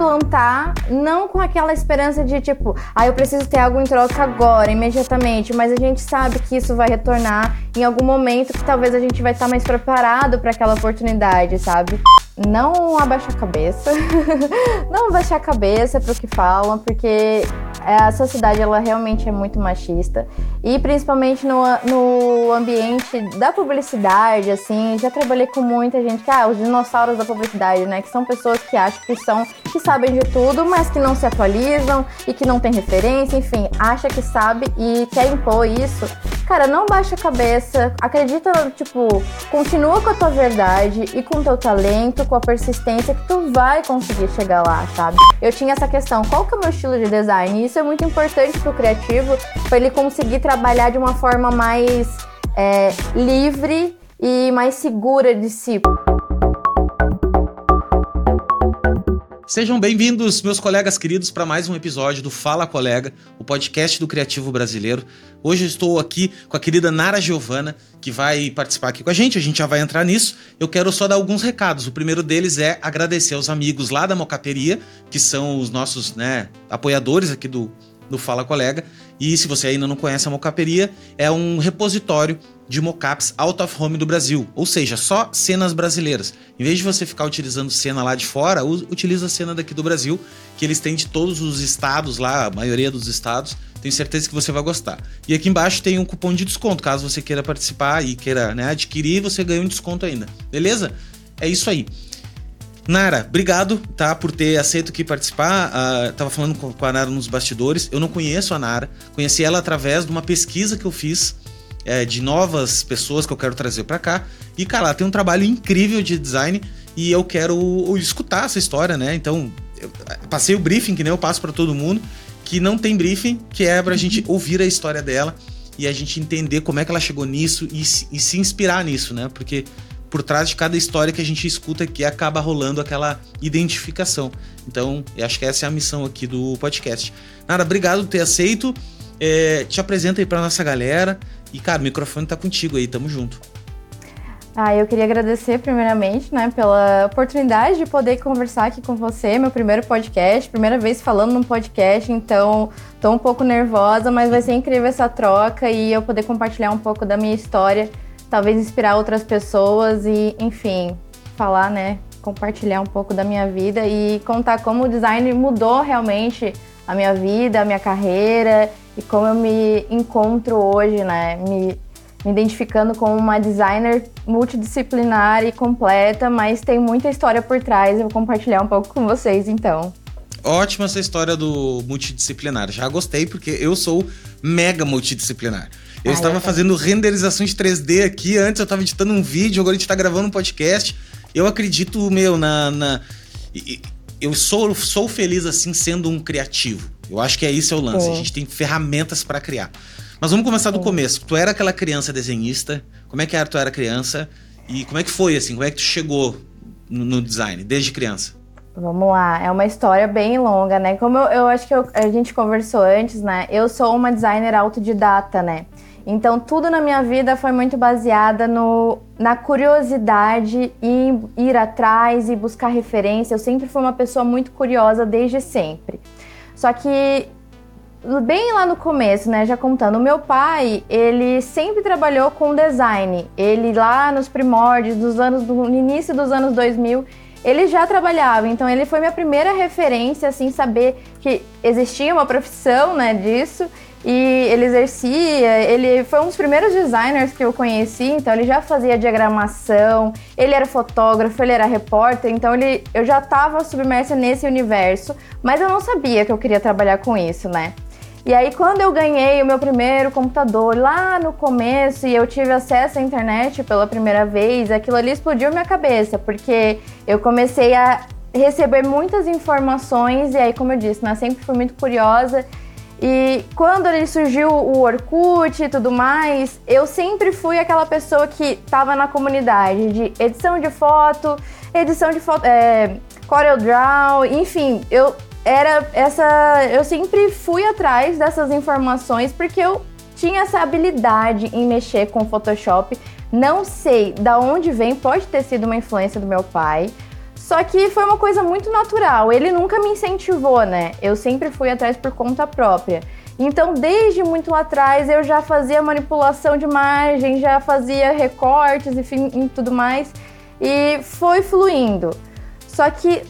plantar, não com aquela esperança de tipo, ah, eu preciso ter algo em troca agora, imediatamente, mas a gente sabe que isso vai retornar em algum momento que talvez a gente vai estar mais preparado para aquela oportunidade, sabe? Não abaixar a cabeça, não abaixar a cabeça para o que falam, porque a sociedade ela realmente é muito machista e principalmente no, no ambiente da publicidade, assim, já trabalhei com muita gente que, ah, os dinossauros da publicidade, né, que são pessoas que acham que são, que sabem de tudo, mas que não se atualizam e que não tem referência, enfim, acha que sabe e quer impor isso. Cara, não baixa a cabeça, acredita, tipo, continua com a tua verdade e com o teu talento, com a persistência que tu vai conseguir chegar lá, sabe? Eu tinha essa questão, qual que é o meu estilo de design? Isso é muito importante para o criativo, para ele conseguir trabalhar de uma forma mais é, livre e mais segura de si. Sejam bem-vindos, meus colegas queridos, para mais um episódio do Fala Colega, o podcast do Criativo Brasileiro. Hoje eu estou aqui com a querida Nara Giovana, que vai participar aqui com a gente, a gente já vai entrar nisso. Eu quero só dar alguns recados. O primeiro deles é agradecer aos amigos lá da Mocaperia, que são os nossos né, apoiadores aqui do, do Fala Colega. E se você ainda não conhece a Mocaperia, é um repositório de mockups out of home do Brasil, ou seja, só cenas brasileiras. Em vez de você ficar utilizando cena lá de fora, utiliza a cena daqui do Brasil, que eles têm de todos os estados lá, a maioria dos estados. Tenho certeza que você vai gostar. E aqui embaixo tem um cupom de desconto, caso você queira participar e queira né, adquirir, você ganha um desconto ainda. Beleza? É isso aí. Nara, obrigado, tá, por ter aceito aqui participar. Uh, tava falando com a Nara nos bastidores. Eu não conheço a Nara, conheci ela através de uma pesquisa que eu fiz é, de novas pessoas que eu quero trazer para cá. E, cara, ela tem um trabalho incrível de design e eu quero escutar essa história, né? Então, eu passei o briefing, que nem eu passo para todo mundo, que não tem briefing, que é pra gente ouvir a história dela e a gente entender como é que ela chegou nisso e, e se inspirar nisso, né? Porque por trás de cada história que a gente escuta aqui acaba rolando aquela identificação. Então, eu acho que essa é a missão aqui do podcast. Nada, obrigado por ter aceito. É, te apresenta aí pra nossa galera. E, cara, o microfone tá contigo aí, tamo junto. Ah, eu queria agradecer primeiramente, né, pela oportunidade de poder conversar aqui com você, meu primeiro podcast, primeira vez falando num podcast, então tô um pouco nervosa, mas vai ser incrível essa troca e eu poder compartilhar um pouco da minha história, talvez inspirar outras pessoas e, enfim, falar, né, compartilhar um pouco da minha vida e contar como o design mudou realmente a minha vida, a minha carreira e como eu me encontro hoje, né? Me, me identificando como uma designer multidisciplinar e completa, mas tem muita história por trás. Eu vou compartilhar um pouco com vocês então. Ótima essa história do multidisciplinar. Já gostei porque eu sou mega multidisciplinar. Eu estava fazendo renderização de 3D aqui, antes eu estava editando um vídeo, agora a gente está gravando um podcast. Eu acredito, meu, na. na eu sou, sou feliz assim sendo um criativo. Eu acho que é isso é o lance. É. A gente tem ferramentas para criar. Mas vamos começar do é. começo. Tu era aquela criança desenhista. Como é que era tu era criança? E como é que foi assim? Como é que tu chegou no, no design desde criança? Vamos lá, é uma história bem longa, né? Como eu, eu acho que eu, a gente conversou antes, né? Eu sou uma designer autodidata, né? Então, tudo na minha vida foi muito baseada no, na curiosidade e ir atrás e buscar referência. Eu sempre fui uma pessoa muito curiosa desde sempre. Só que bem lá no começo, né, já contando, o meu pai, ele sempre trabalhou com design. Ele lá nos primórdios dos anos no início dos anos 2000, ele já trabalhava. Então ele foi minha primeira referência assim saber que existia uma profissão, né, disso e ele exercia, ele foi um dos primeiros designers que eu conheci, então ele já fazia diagramação, ele era fotógrafo, ele era repórter, então ele, eu já estava submersa nesse universo, mas eu não sabia que eu queria trabalhar com isso, né? E aí quando eu ganhei o meu primeiro computador lá no começo e eu tive acesso à internet pela primeira vez, aquilo ali explodiu minha cabeça, porque eu comecei a receber muitas informações e aí, como eu disse, né, sempre fui muito curiosa e quando ele surgiu o Orkut e tudo mais, eu sempre fui aquela pessoa que estava na comunidade de edição de foto, edição de foto, é, CorelDRAW, enfim, eu era essa, eu sempre fui atrás dessas informações porque eu tinha essa habilidade em mexer com Photoshop. Não sei da onde vem, pode ter sido uma influência do meu pai, Só que foi uma coisa muito natural. Ele nunca me incentivou, né? Eu sempre fui atrás por conta própria. Então, desde muito atrás, eu já fazia manipulação de imagem, já fazia recortes, e tudo mais. E foi fluindo. Só que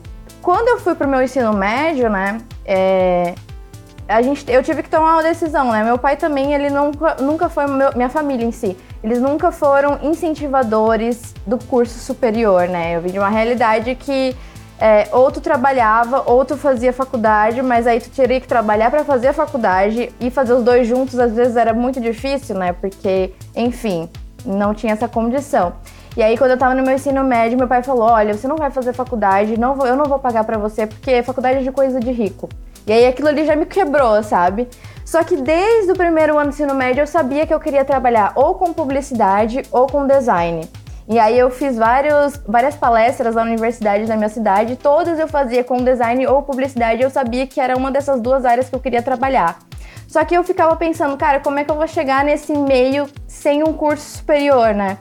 quando eu fui pro meu ensino médio, né? É, a gente, eu tive que tomar uma decisão, né? Meu pai também, ele nunca, nunca foi meu, minha família em si. Eles nunca foram incentivadores do curso superior, né? Eu vim de uma realidade que é, ou tu trabalhava ou tu fazia faculdade, mas aí tu teria que trabalhar para fazer a faculdade e fazer os dois juntos às vezes era muito difícil, né? Porque, enfim, não tinha essa condição. E aí, quando eu tava no meu ensino médio, meu pai falou: Olha, você não vai fazer faculdade, não vou, eu não vou pagar para você, porque faculdade é de coisa de rico. E aí aquilo ali já me quebrou, sabe? Só que desde o primeiro ano do ensino médio eu sabia que eu queria trabalhar ou com publicidade ou com design. E aí eu fiz vários, várias palestras na universidade da minha cidade, todas eu fazia com design ou publicidade, eu sabia que era uma dessas duas áreas que eu queria trabalhar. Só que eu ficava pensando, cara, como é que eu vou chegar nesse meio sem um curso superior, né?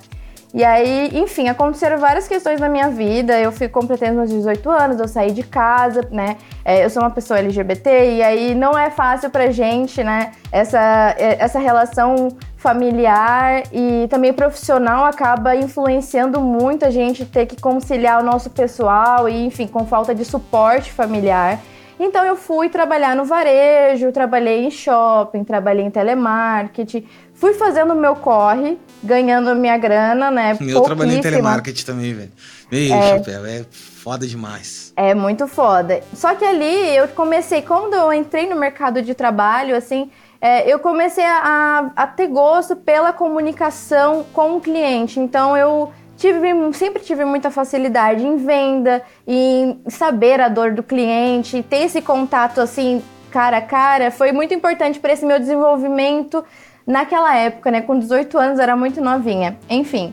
E aí, enfim, aconteceram várias questões na minha vida. Eu fui completando meus 18 anos, eu saí de casa, né? É, eu sou uma pessoa LGBT e aí não é fácil pra gente, né? Essa, é, essa relação familiar e também profissional acaba influenciando muito a gente ter que conciliar o nosso pessoal e, enfim, com falta de suporte familiar. Então eu fui trabalhar no varejo, trabalhei em shopping, trabalhei em telemarketing, fui fazendo o meu corre, ganhando minha grana, né? Eu trabalhei em telemarketing também, velho. Ei, é, chapéu, é foda demais. É muito foda. Só que ali eu comecei, quando eu entrei no mercado de trabalho, assim, é, eu comecei a, a, ter gosto pela comunicação com o cliente. Então eu tive, sempre tive muita facilidade em venda, em saber a dor do cliente, ter esse contato assim cara a cara, foi muito importante para esse meu desenvolvimento naquela época, né? Com 18 anos era muito novinha. Enfim.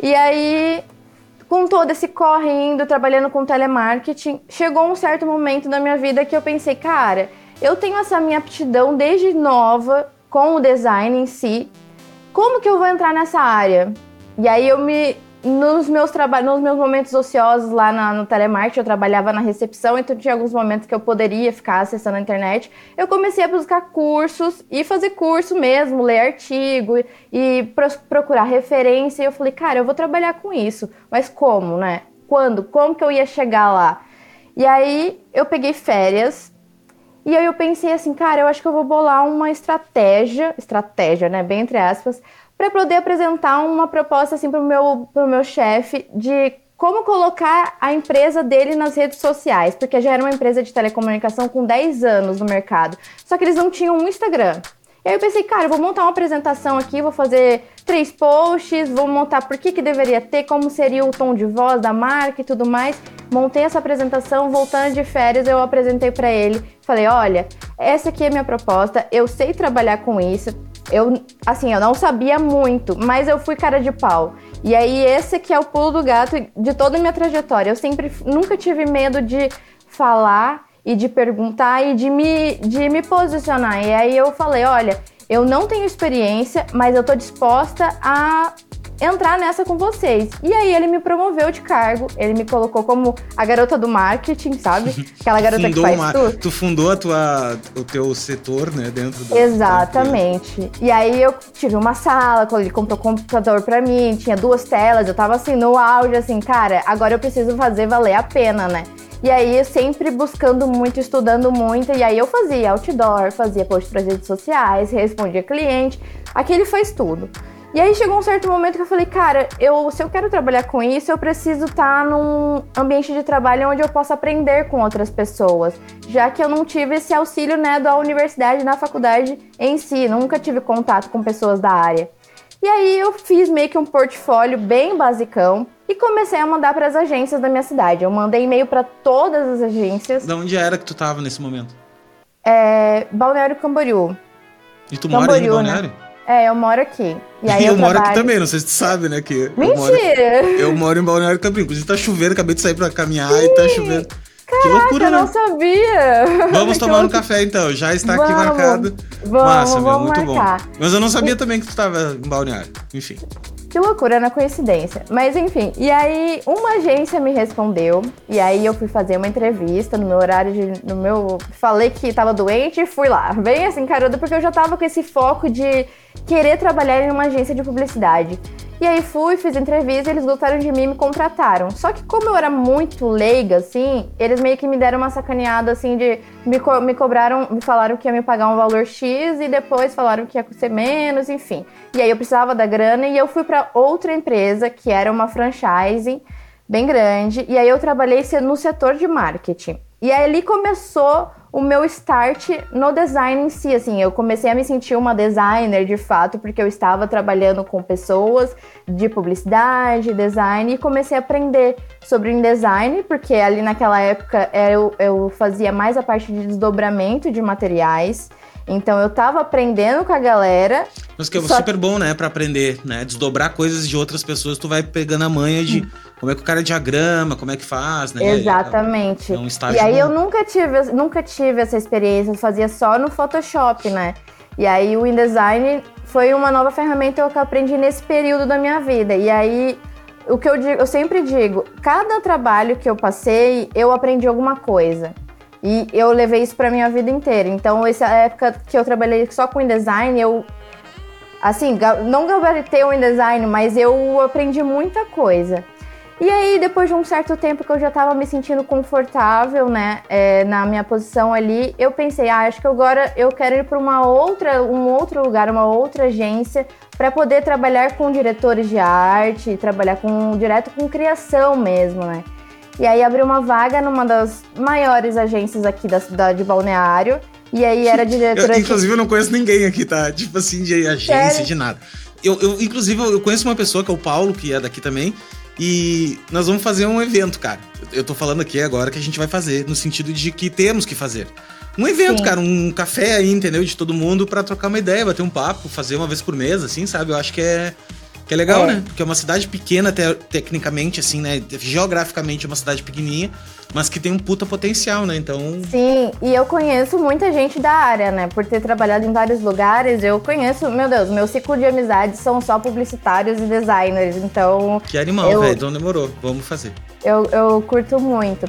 E aí, com todo esse correndo, trabalhando com telemarketing, chegou um certo momento da minha vida que eu pensei, cara, eu tenho essa minha aptidão desde nova com o design em si. Como que eu vou entrar nessa área? E aí eu me nos meus trabalhos, nos meus momentos ociosos lá na, no telemarketing, eu trabalhava na recepção, então tinha alguns momentos que eu poderia ficar acessando a internet. Eu comecei a buscar cursos e fazer curso mesmo, ler artigo e pro, procurar referência. E eu falei, cara, eu vou trabalhar com isso, mas como, né? Quando? Como que eu ia chegar lá? E aí eu peguei férias e aí eu pensei assim, cara, eu acho que eu vou bolar uma estratégia, estratégia, né, bem entre aspas, para poder apresentar uma proposta assim para o meu, pro meu chefe de como colocar a empresa dele nas redes sociais, porque já era uma empresa de telecomunicação com 10 anos no mercado, só que eles não tinham um Instagram. E aí eu pensei, cara, eu vou montar uma apresentação aqui, vou fazer três posts, vou montar por que, que deveria ter, como seria o tom de voz da marca e tudo mais. Montei essa apresentação, voltando de férias, eu apresentei para ele. Falei, olha, essa aqui é a minha proposta, eu sei trabalhar com isso, eu, assim, eu não sabia muito, mas eu fui cara de pau. E aí esse que é o pulo do gato de toda a minha trajetória. Eu sempre, nunca tive medo de falar e de perguntar e de me, de me posicionar. E aí eu falei, olha, eu não tenho experiência, mas eu tô disposta a entrar nessa com vocês. E aí ele me promoveu de cargo, ele me colocou como a garota do marketing, sabe? Aquela garota que faz uma, tudo. Tu fundou a tua, o teu setor, né, dentro do... Exatamente. E aí eu tive uma sala, ele comprou computador pra mim, tinha duas telas, eu tava assim, no áudio, assim, cara, agora eu preciso fazer valer a pena, né? E aí sempre buscando muito, estudando muito, e aí eu fazia outdoor, fazia post para redes sociais, respondia cliente, aquele faz tudo. E aí chegou um certo momento que eu falei, cara, eu, se eu quero trabalhar com isso, eu preciso estar tá num ambiente de trabalho onde eu possa aprender com outras pessoas, já que eu não tive esse auxílio né, da universidade, na faculdade em si, nunca tive contato com pessoas da área. E aí eu fiz meio que um portfólio bem basicão e comecei a mandar para as agências da minha cidade. Eu mandei e-mail para todas as agências. Da onde era que tu tava nesse momento? É, Balneário Camboriú. E tu Camboriú, mora em né? Balneário? Né? É, eu moro aqui. E aí eu, eu moro aqui também, não sei se tu sabe, né? Que Mentira! Eu moro, eu moro em Balneário Camboriú. Inclusive tá chovendo, acabei de sair pra caminhar Sim. e tá chovendo. Caraca, que loucura, eu né? não sabia. Vamos tomar um café então, já está vamos, aqui marcado. Vamos, Massa, meu, muito marcar. bom. Mas eu não sabia também que tu tava em Balneário. Enfim. Que loucura na coincidência. Mas enfim, e aí uma agência me respondeu, e aí eu fui fazer uma entrevista no meu horário de. no meu. Falei que tava doente e fui lá. Bem assim, caruda, porque eu já tava com esse foco de querer trabalhar em uma agência de publicidade. E aí fui, fiz entrevista, eles gostaram de mim e me contrataram. Só que como eu era muito leiga, assim, eles meio que me deram uma sacaneada, assim, de... Me, co me cobraram, me falaram que ia me pagar um valor X e depois falaram que ia ser menos, enfim. E aí eu precisava da grana e eu fui para outra empresa, que era uma franchise bem grande. E aí eu trabalhei no setor de marketing. E aí ali começou o meu start no design em si, assim, eu comecei a me sentir uma designer de fato, porque eu estava trabalhando com pessoas de publicidade, design, e comecei a aprender sobre design, porque ali naquela época eu, eu fazia mais a parte de desdobramento de materiais, então eu tava aprendendo com a galera. Mas que é só... super bom, né, para aprender, né? Desdobrar coisas de outras pessoas, tu vai pegando a manha de como é que o cara diagrama, como é que faz, né? Exatamente. É um e aí bom. eu nunca tive, nunca tive essa experiência, eu fazia só no Photoshop, né? E aí o InDesign foi uma nova ferramenta que eu aprendi nesse período da minha vida. E aí o que eu digo, eu sempre digo, cada trabalho que eu passei, eu aprendi alguma coisa. E eu levei isso para minha vida inteira. Então, essa época que eu trabalhei só com InDesign, eu assim, não gabaritei o InDesign, mas eu aprendi muita coisa. E aí, depois de um certo tempo que eu já estava me sentindo confortável, né, é, na minha posição ali, eu pensei, ah, acho que agora eu quero ir para uma outra, um outro lugar, uma outra agência, para poder trabalhar com diretores de arte, trabalhar com direto com criação mesmo, né? E aí abriu uma vaga numa das maiores agências aqui da cidade de Balneário. E aí era diretora. Eu, inclusive, de... eu não conheço ninguém aqui, tá? Tipo assim, de agência, Sério? de nada. Eu, eu, inclusive, eu conheço uma pessoa que é o Paulo, que é daqui também. E nós vamos fazer um evento, cara. Eu tô falando aqui agora que a gente vai fazer, no sentido de que temos que fazer. Um evento, Sim. cara, um café aí, entendeu? De todo mundo para trocar uma ideia, bater um papo, fazer uma vez por mês, assim, sabe? Eu acho que é, que é legal, é. né? Porque é uma cidade pequena, te tecnicamente, assim, né? Geograficamente é uma cidade pequenininha, mas que tem um puta potencial, né? Então. Sim, e eu conheço muita gente da área, né? Por ter trabalhado em vários lugares, eu conheço, meu Deus, meu ciclo de amizades são só publicitários e designers, então. Que animal, eu... velho, então demorou, vamos fazer. Eu, eu curto muito.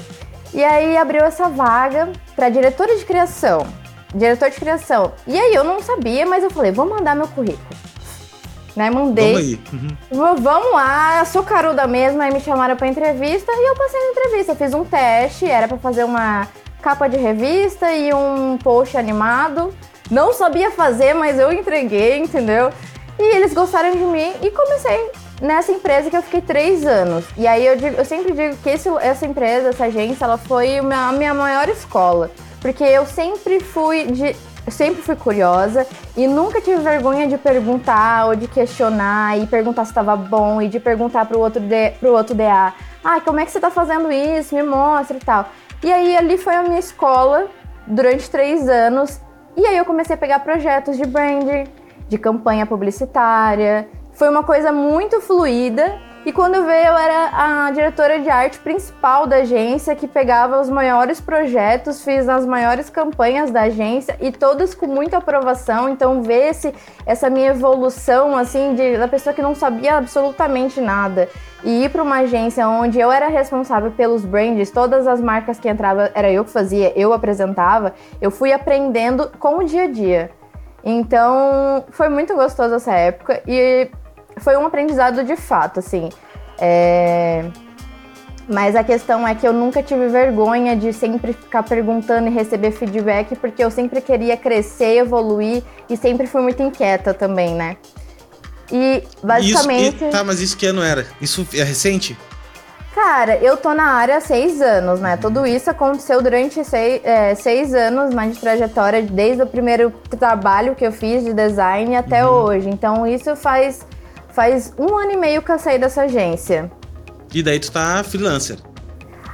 E aí abriu essa vaga para diretora de criação. Diretor de criação. E aí eu não sabia, mas eu falei, vou mandar meu currículo né? Mandei. Vamos. Uhum. Vamos lá, sou caruda mesmo, aí me chamaram pra entrevista e eu passei na entrevista. Fiz um teste, era para fazer uma capa de revista e um post animado. Não sabia fazer, mas eu entreguei, entendeu? E eles gostaram de mim e comecei nessa empresa que eu fiquei três anos. E aí eu, digo, eu sempre digo que esse, essa empresa, essa agência, ela foi a minha maior escola. Porque eu sempre fui de eu sempre fui curiosa e nunca tive vergonha de perguntar ou de questionar e perguntar se estava bom e de perguntar pro outro, de, pro outro DA. Ah, como é que você está fazendo isso? Me mostra e tal. E aí ali foi a minha escola durante três anos. E aí eu comecei a pegar projetos de branding, de campanha publicitária. Foi uma coisa muito fluida e quando veio, eu era a diretora de arte principal da agência, que pegava os maiores projetos, fiz as maiores campanhas da agência e todas com muita aprovação. Então, ver esse, essa minha evolução, assim, de, da pessoa que não sabia absolutamente nada e ir para uma agência onde eu era responsável pelos brands, todas as marcas que entravam era eu que fazia, eu apresentava, eu fui aprendendo com o dia a dia. Então, foi muito gostoso essa época e foi um aprendizado de fato, assim. É... Mas a questão é que eu nunca tive vergonha de sempre ficar perguntando e receber feedback, porque eu sempre queria crescer, evoluir e sempre fui muito inquieta também, né? E basicamente. Isso, e, tá, mas isso que ano era? Isso é recente? Cara, eu tô na área há seis anos, né? Tudo isso aconteceu durante seis, é, seis anos mais de trajetória, desde o primeiro trabalho que eu fiz de design até uhum. hoje. Então, isso faz Faz um ano e meio que eu saí dessa agência. E daí tu tá freelancer?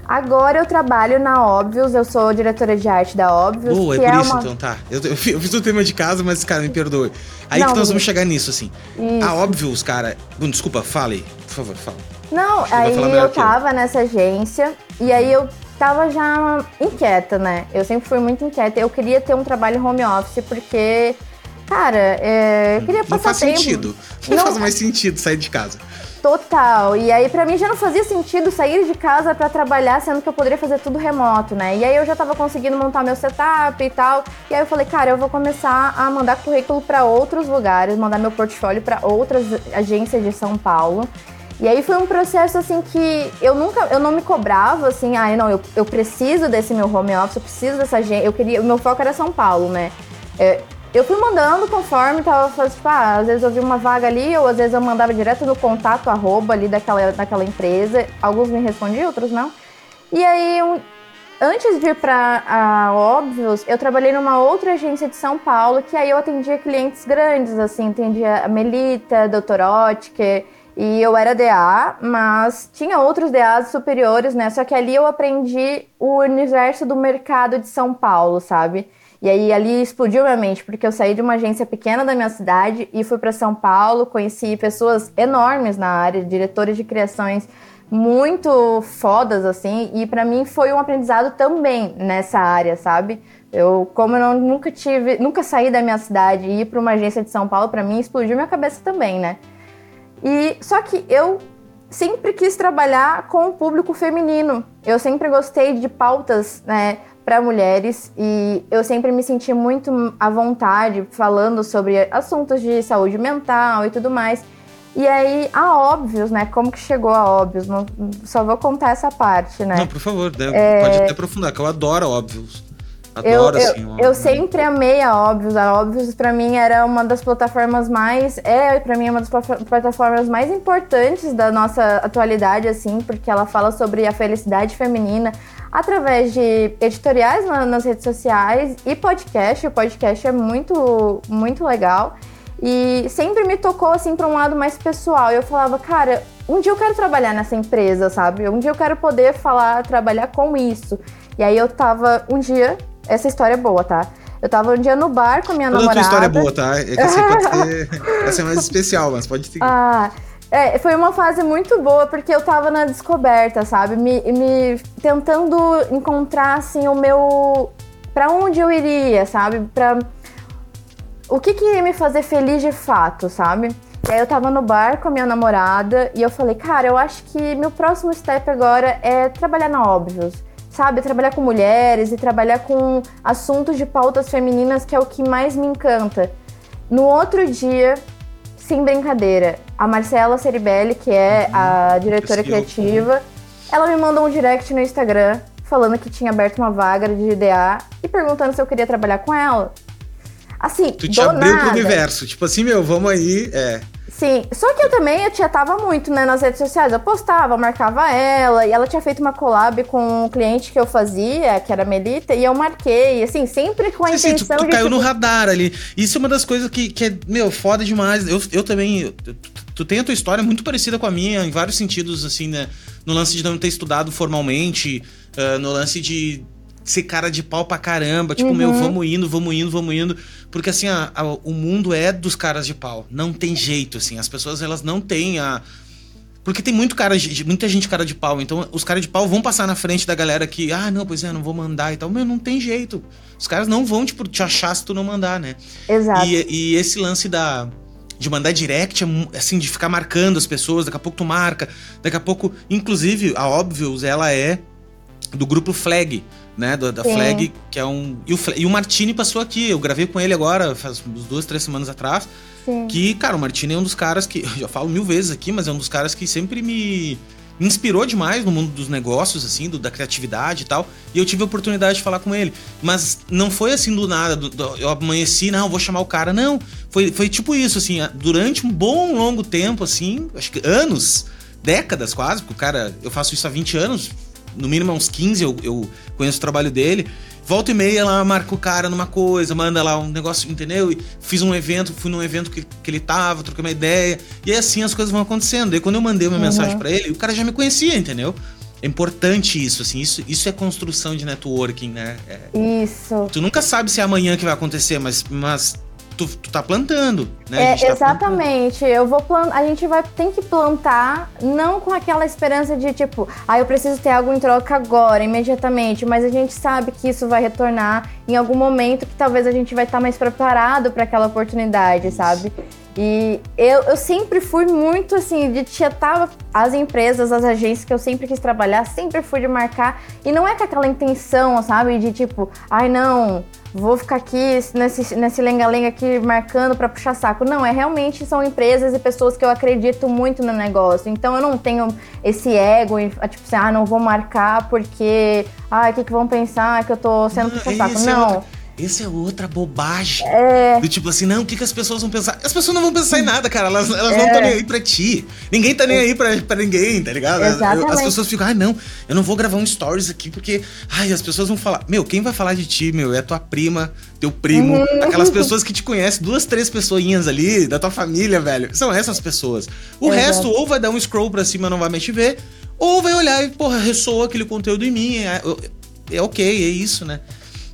Agora eu trabalho na Óbvios, eu sou diretora de arte da Óbvios. Boa, é por é isso uma... então, tá. Eu, eu, fiz o tema de casa, mas, cara, me perdoe. Aí Não, que nós vamos chegar nisso, assim. Isso. A Óbvios, cara. Bom, desculpa, fale, por favor, fala. Não, aí eu tava nessa agência e aí eu tava já inquieta, né? Eu sempre fui muito inquieta. Eu queria ter um trabalho home office porque Cara, é, eu queria passar Não faz tempo. sentido. Não, não faz mais sentido sair de casa. Total. E aí, pra mim, já não fazia sentido sair de casa para trabalhar, sendo que eu poderia fazer tudo remoto, né? E aí eu já tava conseguindo montar meu setup e tal. E aí eu falei, cara, eu vou começar a mandar currículo para outros lugares, mandar meu portfólio para outras agências de São Paulo. E aí foi um processo assim que eu nunca, eu não me cobrava assim, ah, não, eu, eu preciso desse meu home office, eu preciso dessa agência. Eu queria, o meu foco era São Paulo, né? É, eu fui mandando conforme tava tipo, ah, às vezes eu vi uma vaga ali, ou às vezes eu mandava direto no contato arroba ali daquela, daquela empresa. Alguns me respondiam, outros não. E aí, um, antes de ir para a Óbvios, eu trabalhei numa outra agência de São Paulo, que aí eu atendia clientes grandes, assim, atendia a Melita, Dr. Otker, e eu era DA, mas tinha outros DAs superiores, né? Só que ali eu aprendi o universo do mercado de São Paulo, sabe? E aí ali explodiu minha mente, porque eu saí de uma agência pequena da minha cidade e fui para São Paulo, conheci pessoas enormes na área, diretores de criações muito fodas assim, e para mim foi um aprendizado também nessa área, sabe? Eu, como eu não, nunca tive, nunca saí da minha cidade e ir para uma agência de São Paulo, para mim explodiu minha cabeça também, né? E só que eu sempre quis trabalhar com o público feminino. Eu sempre gostei de pautas, né, para mulheres e eu sempre me senti muito à vontade falando sobre assuntos de saúde mental e tudo mais. E aí, a Óbvios, né? Como que chegou a Óbvios? Não, só vou contar essa parte, né? Não, por favor, né? é... pode até aprofundar, que eu adoro Óbvios. Adoro, eu, assim. Eu, eu sempre amei a Óbvios. A Óbvios, pra mim, era uma das plataformas mais. É, pra mim, é uma das plataformas mais importantes da nossa atualidade, assim, porque ela fala sobre a felicidade feminina, através de editoriais na, nas redes sociais e podcast. O podcast é muito, muito legal. E sempre me tocou assim para um lado mais pessoal. Eu falava, cara, um dia eu quero trabalhar nessa empresa, sabe? Um dia eu quero poder falar, trabalhar com isso. E aí eu tava um dia, essa história é boa, tá? Eu tava um dia no bar com a minha Toda namorada. Toda história é boa, tá? É que assim pode ser, pode ser mais especial, mas pode seguir. Ah, é, foi uma fase muito boa, porque eu tava na descoberta, sabe? Me, me tentando encontrar, assim, o meu... Pra onde eu iria, sabe? Pra... O que que ia me fazer feliz de fato, sabe? E aí eu tava no bar com a minha namorada e eu falei, cara, eu acho que meu próximo step agora é trabalhar na Óbvios. Sabe, trabalhar com mulheres e trabalhar com assuntos de pautas femininas, que é o que mais me encanta. No outro dia, sem brincadeira, a Marcela Ceribelli, que é a uhum. diretora criativa, ela me mandou um direct no Instagram falando que tinha aberto uma vaga de DA e perguntando se eu queria trabalhar com ela. Assim, tu te abriu nada. pro universo, tipo assim, meu, vamos aí, é. Sim, só que eu também eu tinha tava muito, né, nas redes sociais. Eu postava, marcava ela, e ela tinha feito uma collab com um cliente que eu fazia, que era a Melita, e eu marquei, assim, sempre com a sim, intenção sim, tu, tu de. caiu tipo... no radar ali. Isso é uma das coisas que, que é, meu, foda demais. Eu, eu também. Eu, tu tem a tua história muito parecida com a minha, em vários sentidos, assim, né? No lance de não ter estudado formalmente, uh, no lance de ser cara de pau pra caramba. Tipo, uhum. meu, vamos indo, vamos indo, vamos indo. Porque, assim, a, a, o mundo é dos caras de pau. Não tem jeito, assim. As pessoas, elas não têm a. Porque tem muito cara de, muita gente cara de pau. Então, os caras de pau vão passar na frente da galera que, ah, não, pois é, não vou mandar e tal. Meu, não tem jeito. Os caras não vão, tipo, te achar se tu não mandar, né? Exato. E, e esse lance da de mandar direct, assim, de ficar marcando as pessoas, daqui a pouco tu marca, daqui a pouco, inclusive, a Óbvios, ela é do grupo Flag, né, da, da Flag, que é um... E o, e o Martini passou aqui, eu gravei com ele agora, faz duas, três semanas atrás, Sim. que, cara, o Martini é um dos caras que, eu já falo mil vezes aqui, mas é um dos caras que sempre me me inspirou demais no mundo dos negócios, assim, do, da criatividade e tal. E eu tive a oportunidade de falar com ele. Mas não foi assim do nada, do, do, eu amanheci, não, vou chamar o cara. Não, foi, foi tipo isso, assim, durante um bom, longo tempo, assim, acho que anos, décadas quase, porque o cara, eu faço isso há 20 anos, no mínimo há uns 15 eu, eu conheço o trabalho dele. Volta e meia ela marca o cara numa coisa, manda lá um negócio, entendeu? E fiz um evento, fui num evento que, que ele tava, troquei uma ideia. E aí assim as coisas vão acontecendo. E quando eu mandei uma uhum. mensagem para ele, o cara já me conhecia, entendeu? É importante isso, assim, isso, isso é construção de networking, né? É, isso. Tu nunca sabe se é amanhã que vai acontecer, mas, mas tu, tu tá plantando, né? É, tá exatamente. Plantando. Eu vou plantar. A gente vai tem que plantar, não com aquela esperança de tipo, ah, eu preciso ter algo em troca agora, imediatamente. Mas a gente sabe que isso vai retornar em algum momento que talvez a gente vai estar tá mais preparado para aquela oportunidade, sabe? E eu, eu sempre fui muito assim, de tietar as empresas, as agências que eu sempre quis trabalhar, sempre fui de marcar. E não é com aquela intenção, sabe? De tipo, ai não, vou ficar aqui nesse, nesse lenga-lenga aqui marcando para puxar saco. Não, é realmente são empresas e pessoas que eu acredito muito no negócio. Então eu não tenho esse ego, tipo assim, ah, não vou marcar porque, ah, o que, que vão pensar que eu tô sendo puxa saco. É não. Essa é outra bobagem. É. Do tipo assim, não, o que, que as pessoas vão pensar? As pessoas não vão pensar em nada, cara. Elas, elas é. não estão nem aí pra ti. Ninguém tá nem aí pra, pra ninguém, tá ligado? Exatamente. As pessoas ficam, ah, não, eu não vou gravar um stories aqui porque, ai, as pessoas vão falar. Meu, quem vai falar de ti, meu? É tua prima, teu primo, uhum. aquelas pessoas que te conhecem, duas, três pessoinhas ali, da tua família, velho. São essas pessoas. O Exato. resto, ou vai dar um scroll pra cima, não vai mais te ver, ou vai olhar e, porra, ressoa aquele conteúdo em mim. É, é ok, é isso, né?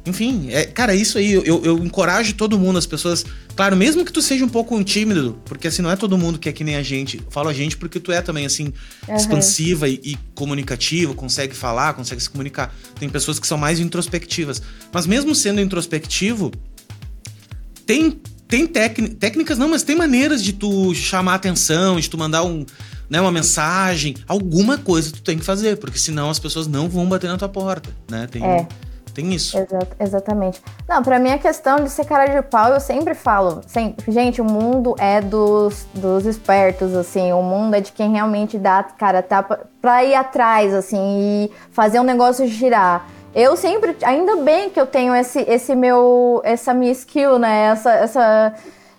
Enfim, é, cara, isso aí, eu, eu encorajo todo mundo, as pessoas. Claro, mesmo que tu seja um pouco tímido, porque assim, não é todo mundo que é que nem a gente. Falo a gente porque tu é também, assim, uhum. expansiva e, e comunicativa, consegue falar, consegue se comunicar. Tem pessoas que são mais introspectivas. Mas mesmo sendo introspectivo, tem, tem técnicas, não, mas tem maneiras de tu chamar atenção, de tu mandar um, né, uma mensagem, alguma coisa tu tem que fazer, porque senão as pessoas não vão bater na tua porta, né? Tem, é. Tem isso. Exatamente. Não, pra mim a questão de ser cara de pau, eu sempre falo. Sempre, gente, o mundo é dos, dos espertos, assim. O mundo é de quem realmente dá, cara, tá pra ir atrás, assim, e fazer um negócio girar. Eu sempre, ainda bem que eu tenho esse, esse meu, essa minha skill, né? Essa, essa,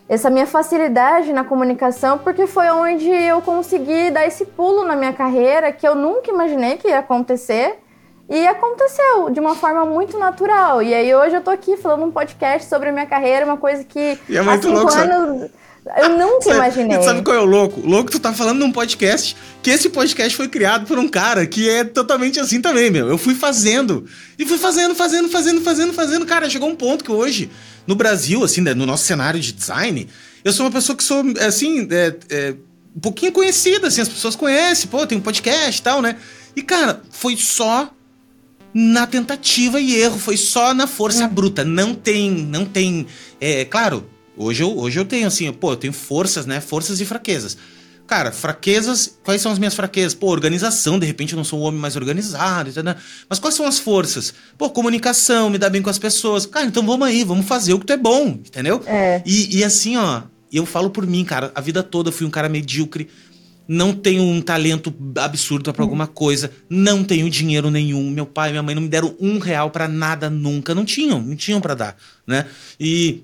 essa minha facilidade na comunicação, porque foi onde eu consegui dar esse pulo na minha carreira que eu nunca imaginei que ia acontecer. E aconteceu de uma forma muito natural. E aí hoje eu tô aqui falando um podcast sobre a minha carreira, uma coisa que e é muito há cinco louco, anos sabe? eu nunca sabe, imaginei. Sabe qual é o louco? O louco tu tá falando num podcast que esse podcast foi criado por um cara que é totalmente assim também, meu. Eu fui fazendo. E fui fazendo, fazendo, fazendo, fazendo, fazendo. Cara, chegou um ponto que hoje, no Brasil, assim, né, no nosso cenário de design, eu sou uma pessoa que sou, assim, é, é, um pouquinho conhecida, assim, as pessoas conhecem, pô, tem um podcast e tal, né? E, cara, foi só na tentativa e erro, foi só na força hum. bruta. Não tem, não tem. É claro, hoje eu, hoje eu tenho assim, pô, eu tenho forças, né? Forças e fraquezas. Cara, fraquezas, quais são as minhas fraquezas? Pô, organização, de repente eu não sou um homem mais organizado, entendeu? Mas quais são as forças? Pô, comunicação, me dá bem com as pessoas. Cara, então vamos aí, vamos fazer o que tu é bom, entendeu? É. E, e assim, ó, eu falo por mim, cara, a vida toda fui um cara medíocre, não tenho um talento absurdo para alguma coisa, não tenho dinheiro nenhum. Meu pai e minha mãe não me deram um real para nada nunca, não tinham, não tinham para dar, né? E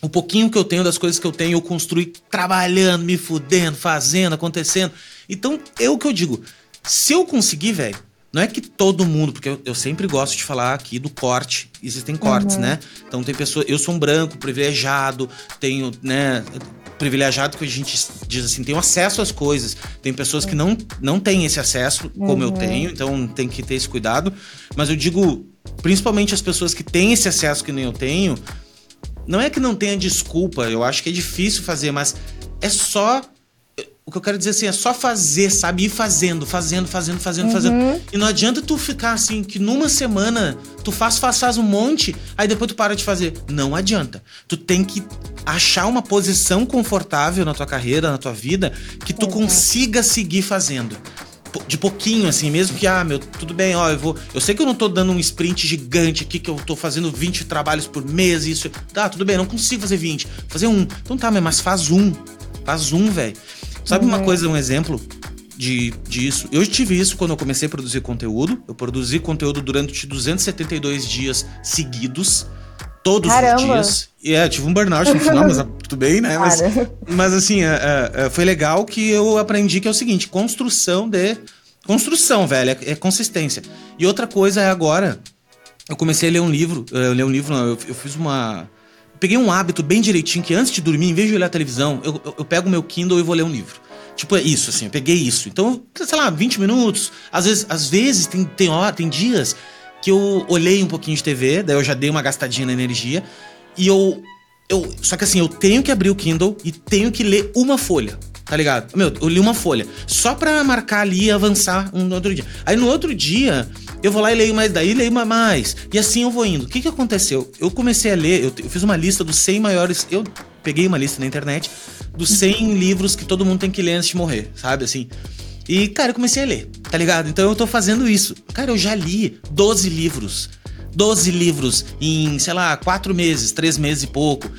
o pouquinho que eu tenho das coisas que eu tenho, eu construí trabalhando, me fudendo, fazendo, acontecendo. Então, é o que eu digo. Se eu conseguir, velho, não é que todo mundo, porque eu, eu, sempre gosto de falar aqui do corte. Existem cortes, uhum. né? Então tem pessoas. Eu sou um branco, privilegiado, tenho, né? privilegiado que a gente diz assim, tem acesso às coisas. Tem pessoas que não, não têm esse acesso, como uhum. eu tenho, então tem que ter esse cuidado. Mas eu digo, principalmente as pessoas que têm esse acesso que nem eu tenho, não é que não tenha desculpa, eu acho que é difícil fazer, mas é só o que eu quero dizer assim, é só fazer, sabe? Ir fazendo, fazendo, fazendo, fazendo, uhum. fazendo. E não adianta tu ficar assim, que numa semana tu faz, faz, faz um monte, aí depois tu para de fazer. Não adianta. Tu tem que achar uma posição confortável na tua carreira, na tua vida, que tu uhum. consiga seguir fazendo. De pouquinho, assim, mesmo que, ah, meu, tudo bem, ó, eu vou. Eu sei que eu não tô dando um sprint gigante aqui, que eu tô fazendo 20 trabalhos por mês, isso. Tá, tudo bem, não consigo fazer 20. Fazer um. Então tá, mas faz um. Faz um, velho. Sabe uma uhum. coisa, um exemplo de, disso? Eu tive isso quando eu comecei a produzir conteúdo. Eu produzi conteúdo durante 272 dias seguidos. Todos Caramba. os dias. E é, tive um burnout no final, mas tudo bem, né? Mas, mas assim, é, é, é, foi legal que eu aprendi que é o seguinte: construção de. Construção, velho, é, é consistência. E outra coisa é agora. Eu comecei a ler um livro. Eu ler um livro, não, eu, eu fiz uma peguei um hábito bem direitinho que antes de dormir, em vez de olhar a televisão, eu, eu, eu pego o meu Kindle e vou ler um livro. Tipo, é isso, assim, eu peguei isso. Então, sei lá, 20 minutos. Às vezes, às vezes tem, tem, hora, tem dias que eu olhei um pouquinho de TV, daí eu já dei uma gastadinha na energia, e eu Eu, só que assim, eu tenho que abrir o Kindle e tenho que ler uma folha. Tá ligado? Meu, eu li uma folha. Só pra marcar ali e avançar um outro dia. Aí no outro dia, eu vou lá e leio mais daí, leio mais. E assim eu vou indo. O que que aconteceu? Eu comecei a ler, eu, eu fiz uma lista dos 100 maiores. Eu peguei uma lista na internet dos 100 livros que todo mundo tem que ler antes de morrer, sabe? Assim. E, cara, eu comecei a ler, tá ligado? Então eu tô fazendo isso. Cara, eu já li 12 livros. 12 livros em, sei lá, 4 meses, 3 meses e pouco.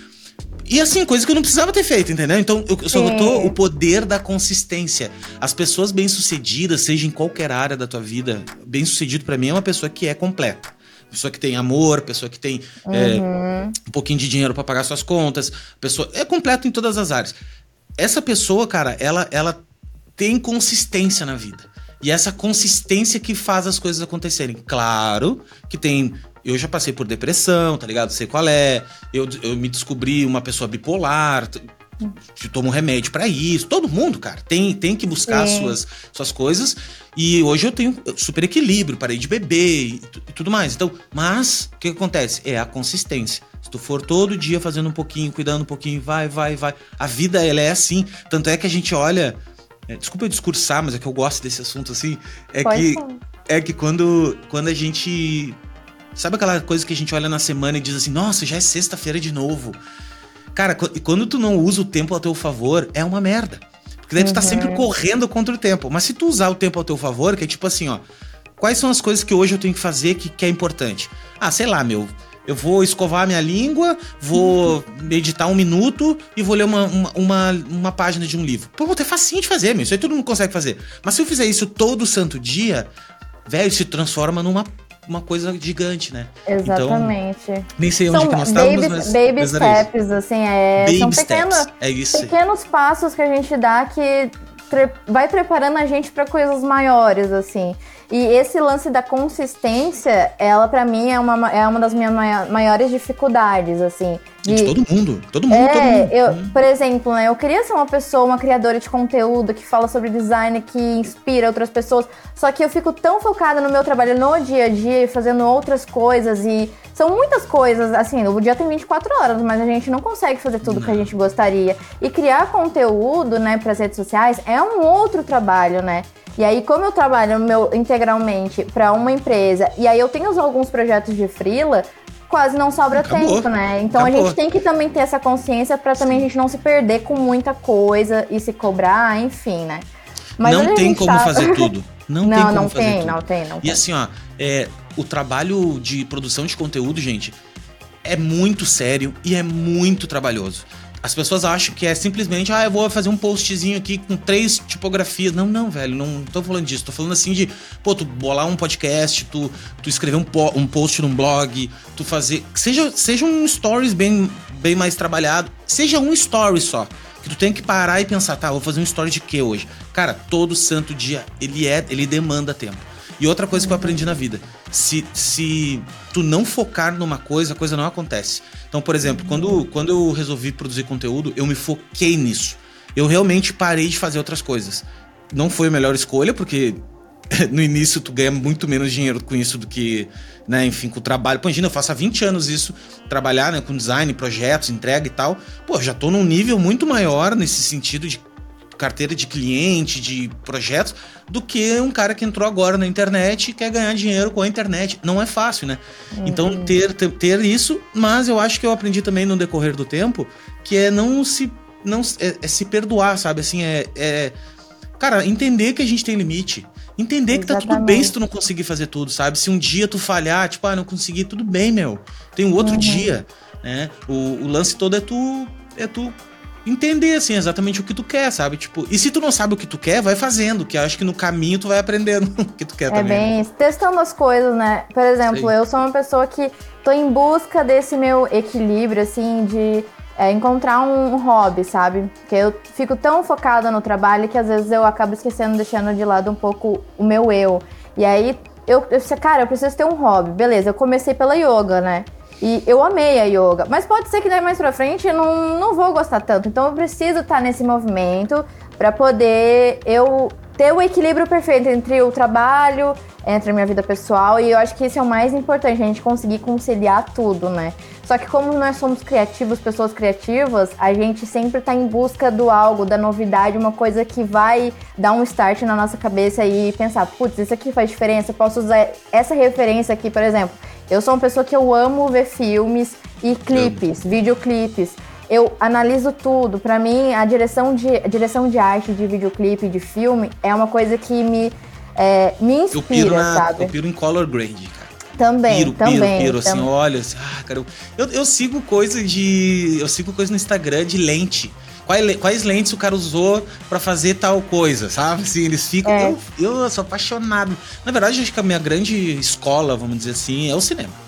E assim, coisa que eu não precisava ter feito, entendeu? Então, eu só notou o poder da consistência. As pessoas bem-sucedidas, seja em qualquer área da tua vida, bem-sucedido para mim é uma pessoa que é completa. Pessoa que tem amor, pessoa que tem uhum. é, um pouquinho de dinheiro para pagar suas contas, pessoa é completo em todas as áreas. Essa pessoa, cara, ela, ela tem consistência na vida. E essa consistência que faz as coisas acontecerem. Claro que tem. Eu já passei por depressão, tá ligado? Sei qual é. Eu, eu me descobri uma pessoa bipolar. Eu tomo remédio para isso. Todo mundo, cara, tem, tem que buscar suas, suas coisas. E hoje eu tenho super equilíbrio, parei de beber e, e tudo mais. Então, mas o que, que acontece? É a consistência. Se tu for todo dia fazendo um pouquinho, cuidando um pouquinho, vai, vai, vai. A vida, ela é assim. Tanto é que a gente olha é, desculpa eu discursar, mas é que eu gosto desse assunto assim. É Pode que falar. é que quando, quando a gente. Sabe aquela coisa que a gente olha na semana e diz assim, nossa, já é sexta-feira de novo. Cara, quando tu não usa o tempo ao teu favor, é uma merda. Porque daí uhum. tu tá uhum. sempre correndo contra o tempo. Mas se tu usar o tempo ao teu favor, que é tipo assim, ó. Quais são as coisas que hoje eu tenho que fazer que, que é importante? Ah, sei lá, meu. Eu vou escovar a minha língua, vou meditar um minuto e vou ler uma, uma, uma, uma página de um livro. Pô, é facinho de fazer, meu. Isso aí todo mundo consegue fazer. Mas se eu fizer isso todo santo dia, velho, se transforma numa uma coisa gigante, né? Exatamente. Então, nem sei onde são que nós estávamos, mas... Baby steps, assim, é... Baby são pequenos, é isso. pequenos passos que a gente dá que vai preparando a gente para coisas maiores, assim. E esse lance da consistência, ela para mim é uma, é uma das minhas maiores dificuldades, assim. De, de todo mundo, todo mundo, é, todo mundo. Eu, hum. por exemplo, né, eu queria ser uma pessoa, uma criadora de conteúdo que fala sobre design, que inspira outras pessoas, só que eu fico tão focada no meu trabalho no dia a dia, fazendo outras coisas e são muitas coisas, assim, o dia tem 24 horas, mas a gente não consegue fazer tudo que a gente gostaria. E criar conteúdo, né, para as redes sociais é um outro trabalho, né? E aí, como eu trabalho meu, integralmente para uma empresa, e aí eu tenho alguns projetos de freela, quase não sobra Acabou. tempo, né? Então Acabou. a gente tem que também ter essa consciência para também a gente não se perder com muita coisa e se cobrar, enfim, né? Mas não tem como tá... fazer tudo. Não, não tem como não fazer tem, tudo. Não tem, não e tem. assim, ó, é, o trabalho de produção de conteúdo, gente, é muito sério e é muito trabalhoso. As pessoas acham que é simplesmente, ah, eu vou fazer um postzinho aqui com três tipografias. Não, não, velho, não tô falando disso. Tô falando assim de, pô, tu bolar um podcast, tu, tu escrever um, po um post num blog, tu fazer. Seja, seja um stories bem, bem mais trabalhado, seja um story só. Que tu tem que parar e pensar, tá, vou fazer um story de quê hoje? Cara, todo santo dia ele é, ele demanda tempo. E outra coisa que eu aprendi na vida: se, se tu não focar numa coisa, a coisa não acontece. Então, por exemplo, quando, quando eu resolvi produzir conteúdo, eu me foquei nisso. Eu realmente parei de fazer outras coisas. Não foi a melhor escolha, porque no início tu ganha muito menos dinheiro com isso do que, né, enfim, com o trabalho. Pô, imagina, eu faço há 20 anos isso, trabalhar, né, com design, projetos, entrega e tal. Pô, já tô num nível muito maior nesse sentido de carteira de cliente, de projetos, do que um cara que entrou agora na internet e quer ganhar dinheiro com a internet. Não é fácil, né? Uhum. Então, ter, ter, ter, isso, mas eu acho que eu aprendi também no decorrer do tempo, que é não se. Não, é, é se perdoar, sabe? Assim, é, é. Cara, entender que a gente tem limite. Entender Exatamente. que tá tudo bem se tu não conseguir fazer tudo, sabe? Se um dia tu falhar, tipo, ah, não consegui, tudo bem, meu. Tem um outro uhum. dia, né? O, o lance todo é tu é tu entender, assim, exatamente o que tu quer, sabe? Tipo, e se tu não sabe o que tu quer, vai fazendo, que eu acho que no caminho tu vai aprendendo o que tu quer é também. É bem testando as coisas, né? Por exemplo, eu sou uma pessoa que tô em busca desse meu equilíbrio, assim, de é, encontrar um hobby, sabe? Porque eu fico tão focada no trabalho que às vezes eu acabo esquecendo, deixando de lado um pouco o meu eu. E aí, eu, eu cara, eu preciso ter um hobby. Beleza, eu comecei pela yoga, né? E eu amei a yoga. Mas pode ser que daí mais pra frente eu não, não vou gostar tanto. Então eu preciso estar nesse movimento para poder eu ter o equilíbrio perfeito entre o trabalho, entre a minha vida pessoal, e eu acho que isso é o mais importante, a gente conseguir conciliar tudo, né? Só que como nós somos criativos, pessoas criativas, a gente sempre está em busca do algo, da novidade, uma coisa que vai dar um start na nossa cabeça e pensar, putz, isso aqui faz diferença, eu posso usar essa referência aqui, por exemplo. Eu sou uma pessoa que eu amo ver filmes e clipes, videoclipes. Eu analiso tudo. Para mim, a direção de, a direção de arte, de videoclipe, de filme, é uma coisa que me, é, me inspira, eu piro na, sabe? Eu piro em color grade, cara. Também, piro, também. Piro, piro, assim, também. olha, assim, ah, cara, eu, eu sigo coisa de. Eu sigo coisa no Instagram de lente. Quais, quais lentes o cara usou para fazer tal coisa, sabe? Assim, eles ficam. É. Eu, eu sou apaixonado. Na verdade, acho que a minha grande escola, vamos dizer assim, é o cinema.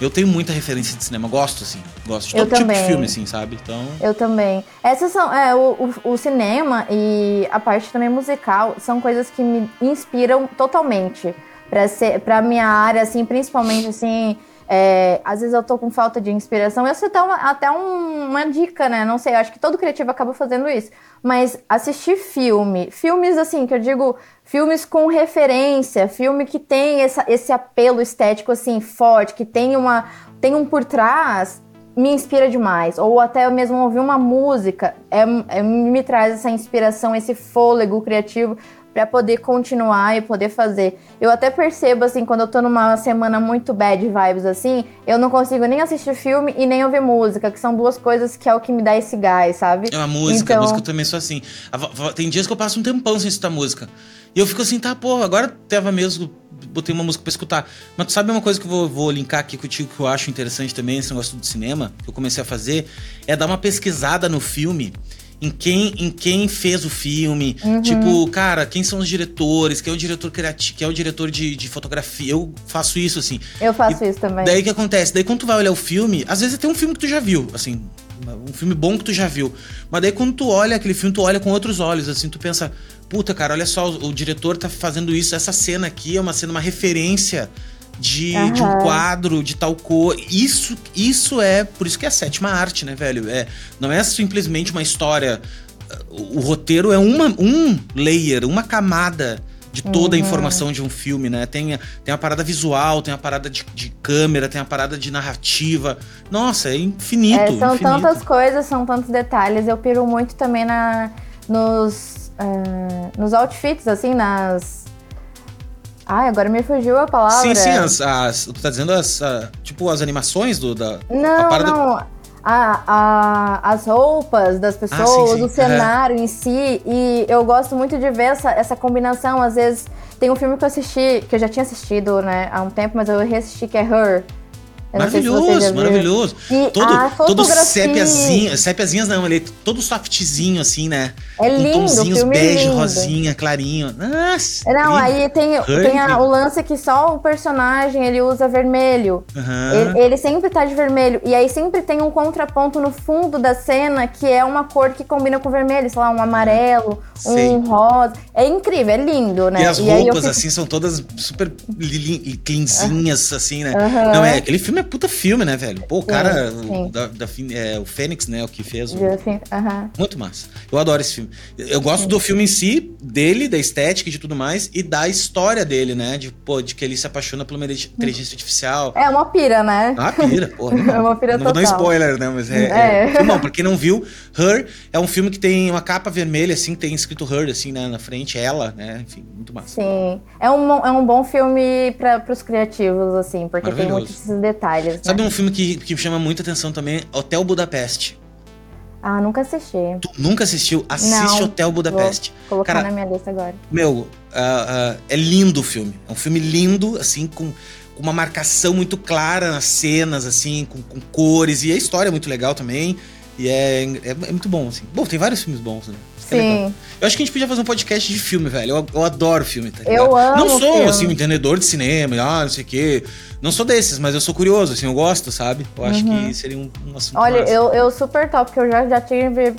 Eu tenho muita referência de cinema, gosto, assim. Gosto de todo eu tipo também. de filme, assim, sabe? Então. Eu também. Essas são. É, o, o, o, cinema e a parte também musical são coisas que me inspiram totalmente para ser para minha área assim principalmente assim é, às vezes eu tô com falta de inspiração. Eu sei até, um, uma dica, né? Não sei, eu acho que todo criativo acaba fazendo isso. Mas assistir filme, filmes assim, que eu digo, filmes com referência, filme que tem essa, esse apelo estético assim forte, que tem uma tem um por trás, me inspira demais. Ou até mesmo ouvir uma música, é, é, me traz essa inspiração, esse fôlego criativo para poder continuar e poder fazer. Eu até percebo assim, quando eu tô numa semana muito bad vibes assim, eu não consigo nem assistir filme e nem ouvir música, que são duas coisas que é o que me dá esse gás, sabe? É a música, então... a música eu também sou assim. Tem dias que eu passo um tempão sem escutar música. E eu fico assim, tá, pô, agora tava mesmo botei uma música pra escutar. Mas tu sabe uma coisa que eu vou, vou linkar aqui contigo que eu acho interessante também, esse negócio do cinema, que eu comecei a fazer, é dar uma pesquisada no filme em quem, em quem fez o filme. Uhum. Tipo, cara, quem são os diretores, quem é o diretor criativo, quem é o diretor de, de fotografia. Eu faço isso, assim. Eu faço e isso também. Daí o que acontece? Daí quando tu vai olhar o filme, às vezes tem um filme que tu já viu, assim, um filme bom que tu já viu. Mas daí quando tu olha aquele filme, tu olha com outros olhos, assim, tu pensa, puta, cara, olha só, o, o diretor tá fazendo isso, essa cena aqui é uma cena, uma referência de, uhum. de, um quadro de tal cor. Isso, isso é. Por isso que é a sétima arte, né, velho? É, não é simplesmente uma história. O, o roteiro é uma, um layer, uma camada de toda uhum. a informação de um filme, né? Tem, tem a parada visual, tem a parada de, de câmera, tem a parada de narrativa. Nossa, é infinito. É, são infinito. tantas coisas, são tantos detalhes. Eu piro muito também na, nos, uh, nos outfits, assim, nas Ai, agora me fugiu a palavra. Sim, sim, as, as tu tá dizendo as, tipo, as animações do, da... Não, a não, a, a, as roupas das pessoas, ah, sim, sim. o cenário em si, e eu gosto muito de ver essa, essa combinação, às vezes... Tem um filme que eu assisti, que eu já tinha assistido, né, há um tempo, mas eu reassisti, que é Her, maravilhoso, maravilhoso. E todo, todo sépiazinho, sépiazinhas não, ele é todo softzinho, assim, né? É lindo, Com tonzinhos bege, lindo. rosinha, clarinho. Nossa! Não, aí tem, tem a, o lance que só o personagem ele usa vermelho. Uhum. Ele, ele, sempre tá de vermelho. E aí sempre tem um contraponto no fundo da cena que é uma cor que combina com vermelho, sei lá, um amarelo, Sei. um rosa. É incrível, é lindo, né? E as e roupas, fico... assim, são todas super cleanzinhas, assim, né? Uhum. Não, é, aquele filme é puta filme, né, velho? Pô, o cara, sim. O, da, da, é, o Fênix, né, o que fez. O... Muito massa. Eu adoro esse filme. Eu gosto sim. do filme em si, dele, da estética e de tudo mais, e da história dele, né? De, pô, de que ele se apaixona por uma inteligência artificial. É uma pira, né? Ah, pira, porra. é uma pira não total. Não vou dar spoiler, né? Mas é. é. é... Não, pra quem não viu, Her é um filme que tem uma capa vermelha, assim, tem escrito Her, assim, né, na frente, ela, né? Enfim, muito massa. Sim. É um, é um bom filme para os criativos, assim, porque tem muitos detalhes detalhes. Né? Sabe um filme que, que chama muita atenção também? Hotel Budapeste. Ah, nunca assisti. Tu nunca assistiu? Assiste Não, Hotel Budapeste. Vou colocar Cara, na minha lista agora. Meu, uh, uh, é lindo o filme. É um filme lindo, assim, com, uma marcação muito clara nas cenas, assim, com, com cores. E a história é muito legal também. E é, é, é, muito bom, assim. Bom, tem vários filmes bons, né? Sim. Eu acho que a gente podia fazer um podcast de filme, velho. Eu, eu adoro filme, tá ligado? Eu amo Não sou, filme. assim, um entendedor de cinema, ah, não sei o quê. Não sou desses, mas eu sou curioso, assim, eu gosto, sabe? Eu acho uhum. que seria um, um assunto Olha, eu, eu super top, porque eu já, já tive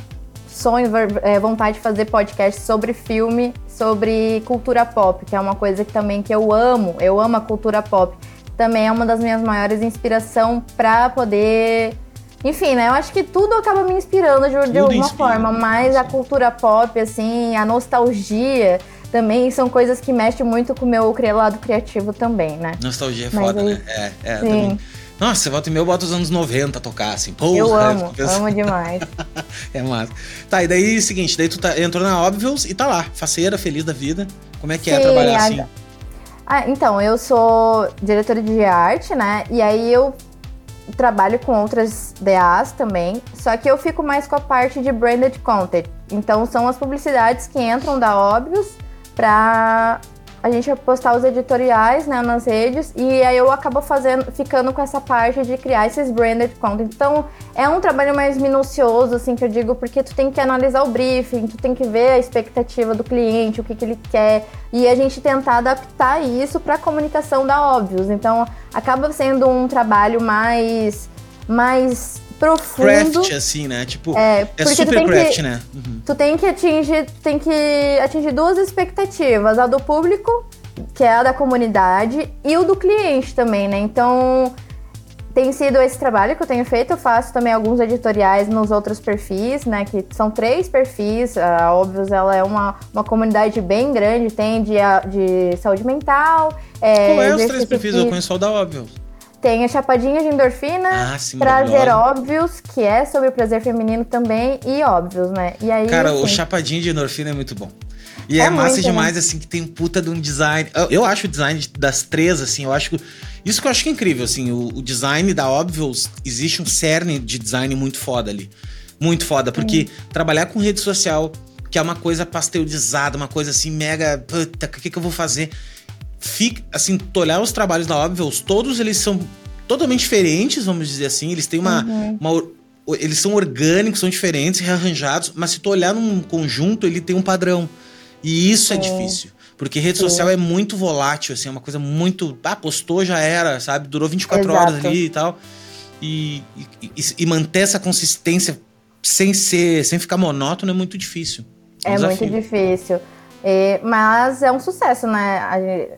sonho, é, vontade de fazer podcast sobre filme, sobre cultura pop, que é uma coisa que também que eu amo. Eu amo a cultura pop. Também é uma das minhas maiores inspirações para poder enfim, né? Eu acho que tudo acaba me inspirando de, de alguma inspira, forma, mas a cultura pop, assim, a nostalgia também são coisas que mexem muito com o meu lado criativo também, né? Nostalgia é foda, aí, né? É, é. Sim. Também. Nossa, volta e meia eu boto os anos 90 a tocar, assim. Porra, eu amo, amo demais. é massa. Tá, e daí, seguinte, daí tu tá, entrou na Obvious e tá lá, faceira, feliz da vida. Como é que é Sim, é trabalhar a... assim? Ah, então, eu sou diretora de arte, né? E aí eu trabalho com outras DAs também, só que eu fico mais com a parte de branded content. Então são as publicidades que entram da Óbvios para a gente postar os editoriais né, nas redes e aí eu acabo fazendo, ficando com essa parte de criar esses branded content. Então é um trabalho mais minucioso, assim, que eu digo, porque tu tem que analisar o briefing, tu tem que ver a expectativa do cliente, o que, que ele quer, e a gente tentar adaptar isso para a comunicação da Óbvios. Então acaba sendo um trabalho mais mais profundo. Craft, assim, né? Tipo, é, é super craft, que, né? Uhum. Tu tem que atingir, tem que atingir duas expectativas, a do público, que é a da comunidade, e o do cliente também, né? Então, tem sido esse trabalho que eu tenho feito. Eu faço também alguns editoriais nos outros perfis, né? Que são três perfis. A Óbvios, ela é uma, uma comunidade bem grande. Tem de, de saúde mental. É, Qual é os três perfis? Eu conheço só o da Óbvios. Tem a Chapadinha de Endorfina, ah, sim, Prazer Óbvios, que é sobre o prazer feminino também, e Óbvios, né? E aí, Cara, assim, o Chapadinha de Endorfina é muito bom. E é, é massa muito, demais, né? assim, que tem puta de um design. Eu, eu, acho o design das três, assim, eu acho que. Isso que eu acho que é incrível, assim, o, o design da Óbvios, existe um cerne de design muito foda ali. Muito foda, porque trabalhar com rede social, que é uma coisa pasteurizada, uma coisa assim, mega. Puta, o que, que eu vou fazer? Fica, assim, tu olhar os trabalhos da Obvious, todos eles são totalmente diferentes, vamos dizer assim. Eles têm uma, uhum. uma eles são orgânicos, são diferentes, rearranjados, mas se tu olhar num conjunto, ele tem um padrão. E isso é, é difícil. Porque rede social é. é muito volátil, assim, é uma coisa muito. Ah, postou, já era, sabe? Durou 24 Exato. horas ali e tal. E, e, e, manter essa consistência sem ser, sem ficar monótono é muito difícil. É, é muito difícil. É, mas é um sucesso, né?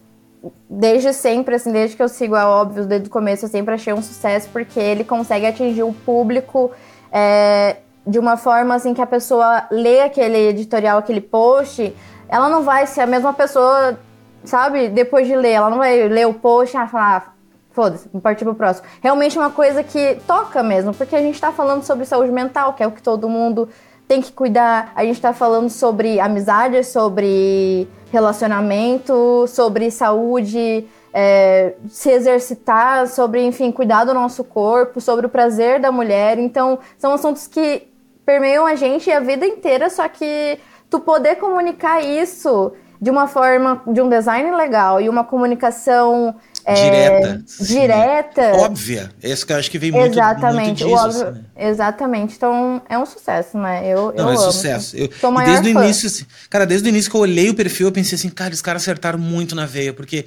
Desde sempre, assim, desde que eu sigo a Óbvio, desde o começo, eu sempre achei um sucesso, porque ele consegue atingir o público é, de uma forma, assim, que a pessoa lê aquele editorial, aquele post, ela não vai ser a mesma pessoa, sabe, depois de ler, ela não vai ler o post e falar, ah, foda-se, partir pro próximo. Realmente é uma coisa que toca mesmo, porque a gente tá falando sobre saúde mental, que é o que todo mundo tem que cuidar. A gente tá falando sobre amizade, sobre relacionamento, sobre saúde, é, se exercitar, sobre, enfim, cuidar do nosso corpo, sobre o prazer da mulher. Então, são assuntos que permeiam a gente a vida inteira, só que tu poder comunicar isso de uma forma, de um design legal e uma comunicação é, direta. Direta. Óbvia. Esse que eu acho que vem muito, exatamente, muito disso, óbvio, assim, né? Exatamente. Então, é um sucesso, né? Eu, Não, eu é amo. sucesso. Eu, desde o início, assim, cara, desde o início que eu olhei o perfil, eu pensei assim, cara, os caras acertaram muito na veia, porque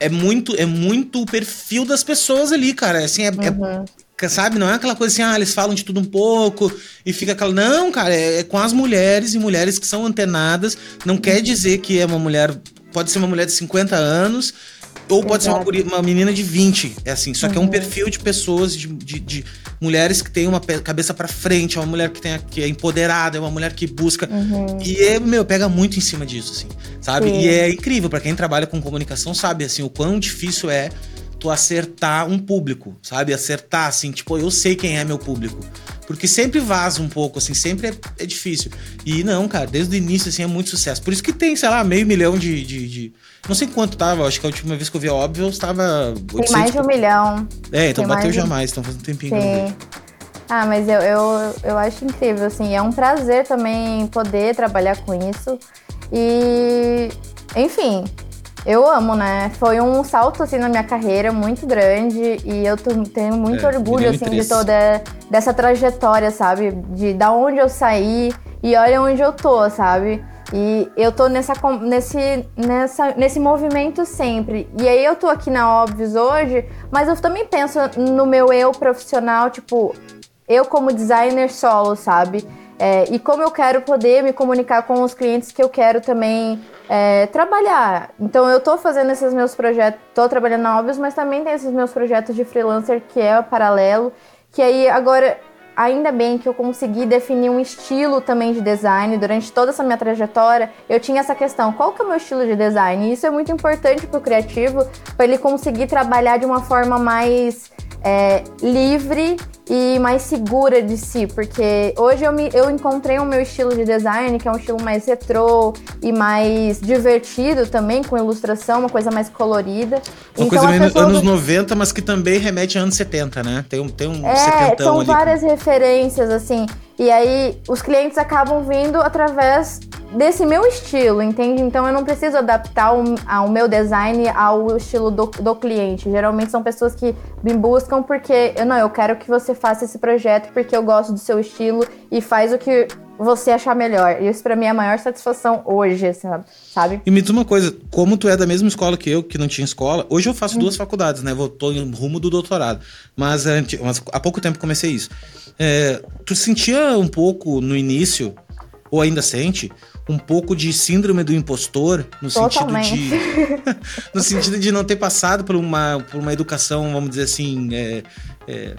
é muito, é muito o perfil das pessoas ali, cara. Assim, é, é uhum. é, sabe? Não é aquela coisa assim, ah, eles falam de tudo um pouco e fica aquela. Não, cara, é, é com as mulheres e mulheres que são antenadas. Não quer uhum. dizer que é uma mulher. Pode ser uma mulher de 50 anos ou pode Exato. ser uma, uma, menina de 20, é assim. Só uhum. que é um uhum. perfil de pessoas, de, de, de mulheres que têm uma cabeça para frente, é uma mulher que, tem, que é empoderada, é uma mulher que busca. Uhum. E, é, meu, pega muito em cima disso, assim, sabe? Sim. E é incrível, para quem trabalha com comunicação, sabe, assim, o quão difícil é tu acertar um público, sabe? Acertar, assim, tipo, eu sei quem é meu público. Porque sempre vaza um pouco, assim, sempre é, é difícil. E não, cara, desde o início, assim, é muito sucesso. Por isso que tem, sei lá, meio milhão de, de, de não sei quanto tava, acho que a última vez que eu vi a óbvio estava. Tem mais de um milhão. É, então Tem bateu jamais, então faz um tempinho Sim. que eu vi. Ah, mas eu, eu, eu acho incrível, assim, é um prazer também poder trabalhar com isso. E, enfim, eu amo, né? Foi um salto, assim, na minha carreira muito grande e eu tenho muito é, orgulho, assim, de toda dessa trajetória, sabe? De da onde eu saí e olha onde eu tô, sabe? E eu tô nessa, nesse, nessa, nesse movimento sempre. E aí eu tô aqui na Óbvios hoje, mas eu também penso no meu eu profissional, tipo, eu como designer solo, sabe? É, e como eu quero poder me comunicar com os clientes que eu quero também é, trabalhar. Então eu tô fazendo esses meus projetos, tô trabalhando na Óbvios, mas também tem esses meus projetos de freelancer que é paralelo. Que aí agora ainda bem que eu consegui definir um estilo também de design durante toda essa minha trajetória. Eu tinha essa questão, qual que é o meu estilo de design? E isso é muito importante para o criativo, para ele conseguir trabalhar de uma forma mais é, livre e mais segura de si, porque hoje eu, me, eu encontrei o meu estilo de design, que é um estilo mais retrô e mais divertido também, com ilustração, uma coisa mais colorida. Uma então, coisa meio anos 90, mas que também remete a anos 70, né? Tem um, tem um é, são várias referências, assim. E aí os clientes acabam vindo através desse meu estilo, entende? Então eu não preciso adaptar o, ao meu design ao estilo do, do cliente. Geralmente são pessoas que me buscam porque eu não, eu quero que você faça esse projeto porque eu gosto do seu estilo e faz o que você achar melhor. E isso para mim é a maior satisfação hoje, sabe? E me diz uma coisa, como tu é da mesma escola que eu, que não tinha escola, hoje eu faço hum. duas faculdades, né? Vou tô em rumo do doutorado. Mas, mas há pouco tempo comecei isso. É, tu sentia um pouco no início, ou ainda sente, um pouco de síndrome do impostor, no Totalmente. sentido de. no sentido de não ter passado por uma, por uma educação, vamos dizer assim. É, é,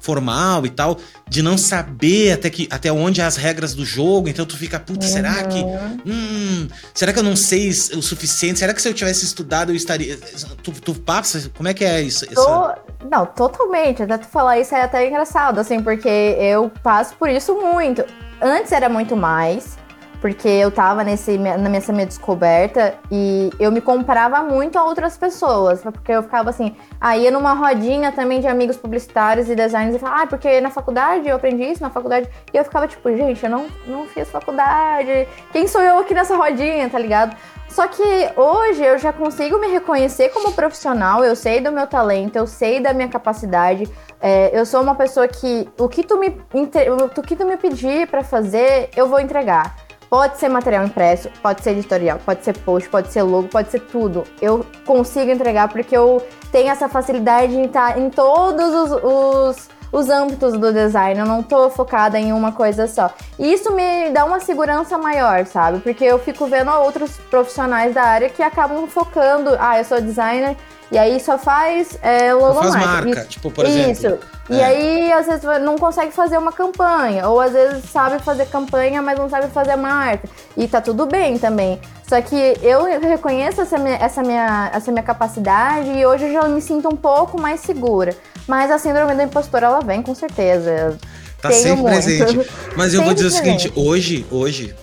formal e tal, de não saber até, que, até onde é as regras do jogo, então tu fica, putz, uhum. será que. Hum, será que eu não sei o suficiente? Será que se eu tivesse estudado eu estaria. Tu, tu passa? Como é que é isso? Tô... Não, totalmente. Até tu falar isso é até engraçado, assim, porque eu passo por isso muito. Antes era muito mais porque eu tava nesse, nessa minha descoberta e eu me comparava muito a outras pessoas, porque eu ficava assim, aí ia numa rodinha também de amigos publicitários e designers e falava, ah, porque na faculdade eu aprendi isso, na faculdade, e eu ficava tipo, gente, eu não, não fiz faculdade, quem sou eu aqui nessa rodinha, tá ligado? Só que hoje eu já consigo me reconhecer como profissional, eu sei do meu talento, eu sei da minha capacidade, é, eu sou uma pessoa que o que tu me, o que tu me pedir para fazer, eu vou entregar. Pode ser material impresso, pode ser editorial, pode ser post, pode ser logo, pode ser tudo. Eu consigo entregar porque eu tenho essa facilidade em estar em todos os, os, os âmbitos do design. Eu não tô focada em uma coisa só. E isso me dá uma segurança maior, sabe? Porque eu fico vendo outros profissionais da área que acabam focando. Ah, eu sou designer e aí só faz é, logomarca. Faz marca, tipo, por exemplo. Isso. E é. aí, às vezes, não consegue fazer uma campanha. Ou às vezes sabe fazer campanha, mas não sabe fazer marca. E tá tudo bem também. Só que eu reconheço essa minha, essa minha, essa minha capacidade e hoje eu já me sinto um pouco mais segura. Mas a síndrome do impostor, ela vem com certeza. Tá Tenho sempre muito. presente. Mas eu vou dizer o seguinte, hoje, hoje,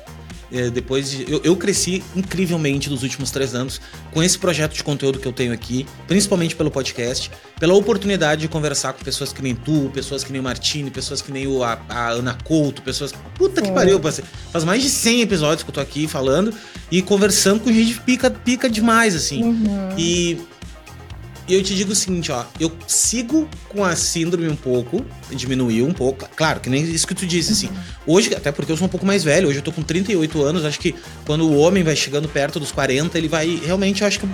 é, depois de, eu, eu, cresci incrivelmente nos últimos três anos com esse projeto de conteúdo que eu tenho aqui, principalmente pelo podcast, pela oportunidade de conversar com pessoas que nem tu, pessoas que nem o Martini, pessoas que nem o, a, a Ana Couto, pessoas. Puta que pariu, faz mais de 100 episódios que eu tô aqui falando e conversando com gente pica, pica demais, assim. Uhum. E e eu te digo o seguinte, ó, eu sigo com a síndrome um pouco, diminuiu um pouco, claro, que nem isso que tu disse, assim. Hoje, até porque eu sou um pouco mais velho, hoje eu tô com 38 anos, acho que quando o homem vai chegando perto dos 40, ele vai, realmente, eu acho que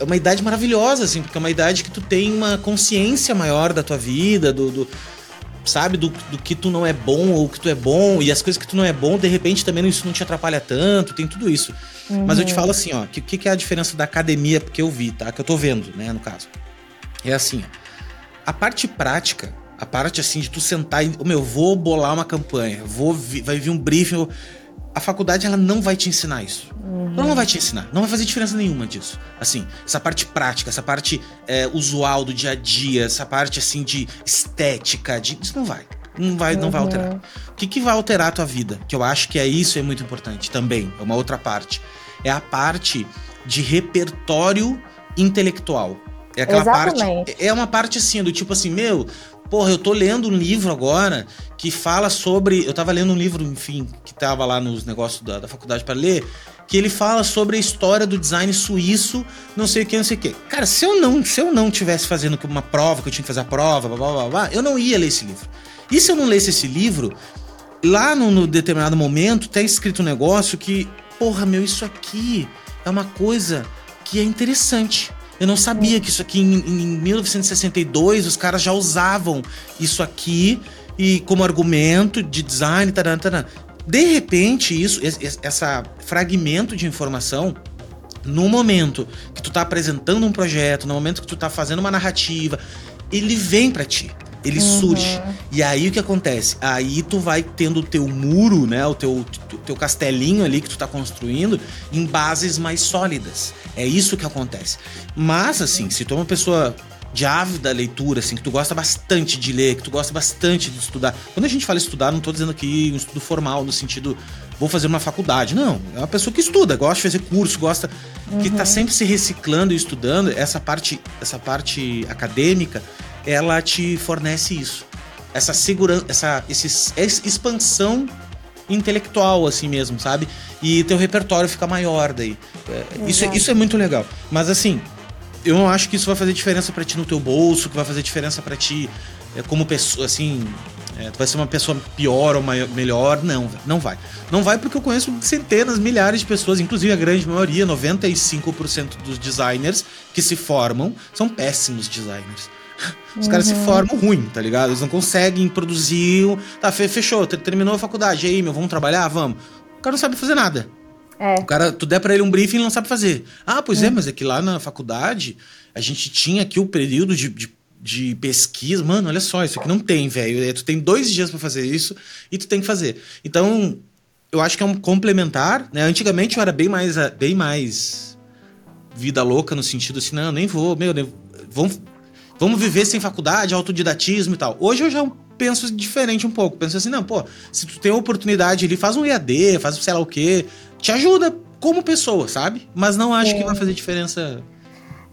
é uma idade maravilhosa, assim, porque é uma idade que tu tem uma consciência maior da tua vida, do, do sabe, do, do que tu não é bom ou que tu é bom, e as coisas que tu não é bom, de repente também isso não te atrapalha tanto, tem tudo isso. Uhum. Mas eu te falo assim, ó, o que, que é a diferença da academia que eu vi, tá? Que eu tô vendo, né, no caso. É assim, ó, a parte prática, a parte assim de tu sentar e, meu, vou bolar uma campanha, vou vi, vai vir um briefing, a faculdade ela não vai te ensinar isso. Uhum. Ela não vai te ensinar, não vai fazer diferença nenhuma disso. Assim, essa parte prática, essa parte é, usual do dia a dia, essa parte assim de estética, de, isso não vai. Não vai, uhum. não vai alterar. Uhum. O que, que vai alterar a tua vida? Que eu acho que é isso é muito importante também, é uma outra parte é a parte de repertório intelectual. É aquela Exatamente. parte. É uma parte assim, do tipo assim, meu, porra, eu tô lendo um livro agora que fala sobre. Eu tava lendo um livro, enfim, que tava lá nos negócios da, da faculdade para ler, que ele fala sobre a história do design suíço, não sei o que, não sei o que. Cara, se eu não, se eu não tivesse fazendo uma prova, que eu tinha que fazer a prova, blá, blá, blá, blá eu não ia ler esse livro. E se eu não lesse esse livro, lá no, no determinado momento tá escrito um negócio que porra, meu, isso aqui é uma coisa que é interessante. Eu não sabia que isso aqui em, em 1962 os caras já usavam isso aqui e como argumento de design, taran, taran. De repente, isso, essa fragmento de informação, no momento que tu tá apresentando um projeto, no momento que tu tá fazendo uma narrativa, ele vem para ti. Ele uhum. surge. E aí o que acontece? Aí tu vai tendo o teu muro, né? O teu, teu castelinho ali que tu tá construindo em bases mais sólidas. É isso que acontece. Mas, assim, se tu é uma pessoa de ávida leitura, assim, que tu gosta bastante de ler, que tu gosta bastante de estudar. Quando a gente fala estudar, não tô dizendo aqui um estudo formal, no sentido, vou fazer uma faculdade. Não, é uma pessoa que estuda, gosta de fazer curso, gosta. Uhum. que tá sempre se reciclando e estudando. Essa parte, essa parte acadêmica, ela te fornece isso. Essa segurança, essa, esse, essa expansão intelectual, assim mesmo, sabe? E teu repertório fica maior daí. É, isso, isso é muito legal. Mas assim, eu não acho que isso vai fazer diferença para ti no teu bolso, que vai fazer diferença para ti é, como pessoa, assim, é, tu vai ser uma pessoa pior ou maior, melhor. Não, não vai. Não vai porque eu conheço centenas, milhares de pessoas, inclusive a grande maioria, 95% dos designers que se formam são péssimos designers. Os uhum. caras se uhum. formam ruim, tá ligado? Eles não conseguem produzir. Tá, fechou, terminou a faculdade. E aí, meu, vamos trabalhar? Vamos. O cara não sabe fazer nada. É. O cara, tu der pra ele um briefing, ele não sabe fazer. Ah, pois é, é mas é que lá na faculdade a gente tinha aqui o período de, de, de pesquisa. Mano, olha só, isso aqui não tem, velho. É, tu tem dois dias para fazer isso e tu tem que fazer. Então, eu acho que é um complementar, né? Antigamente eu era bem mais, bem mais vida louca no sentido assim, não, nem vou, meu, nem, vamos, vamos viver sem faculdade, autodidatismo e tal. Hoje eu já penso diferente um pouco. Penso assim, não, pô, se tu tem a oportunidade ali, faz um EAD, faz sei lá o quê, te ajuda como pessoa, sabe? Mas não acho Sim. que vai fazer diferença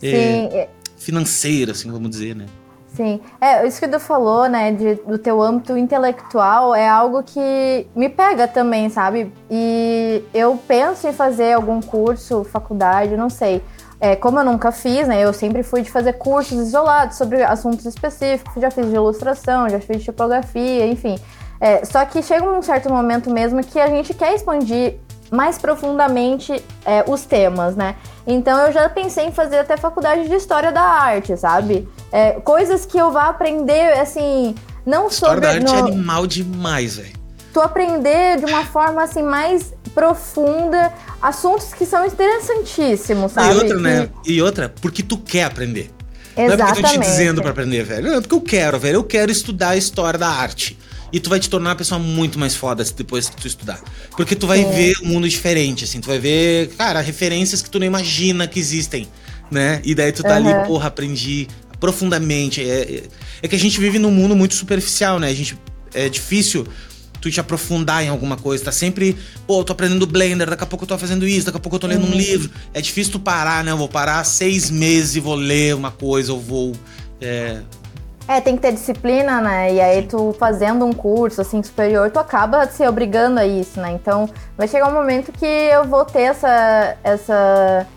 é, financeira, assim, vamos dizer, né? Sim, é, isso que tu falou, né, de, do teu âmbito intelectual é algo que me pega também, sabe? E eu penso em fazer algum curso, faculdade, não sei. É, como eu nunca fiz, né, eu sempre fui de fazer cursos isolados sobre assuntos específicos, já fiz de ilustração, já fiz de tipografia, enfim. É, só que chega um certo momento mesmo que a gente quer expandir mais profundamente é, os temas, né? Então eu já pensei em fazer até faculdade de história da arte, sabe? É, coisas que eu vá aprender, assim, não história sobre. História da arte no... é animal demais, velho. Tu aprender de uma forma assim mais profunda assuntos que são interessantíssimos, sabe? E outra, que... né? E outra, porque tu quer aprender. Exatamente. Não é porque eu tô te dizendo pra aprender, velho. Não, é porque eu quero, velho. Eu quero estudar a história da arte. E tu vai te tornar uma pessoa muito mais foda depois que tu estudar. Porque tu vai é. ver um mundo diferente, assim. Tu vai ver, cara, referências que tu não imagina que existem, né? E daí tu tá uhum. ali, porra, aprendi profundamente. É, é, é que a gente vive num mundo muito superficial, né? A gente, é difícil tu te aprofundar em alguma coisa. Tá sempre, pô, eu tô aprendendo Blender, daqui a pouco eu tô fazendo isso, daqui a pouco eu tô lendo uhum. um livro. É difícil tu parar, né? Eu vou parar seis meses e vou ler uma coisa, eu vou. É, é, tem que ter disciplina, né? E aí tu fazendo um curso assim superior, tu acaba se obrigando a isso, né? Então vai chegar um momento que eu vou ter essa essa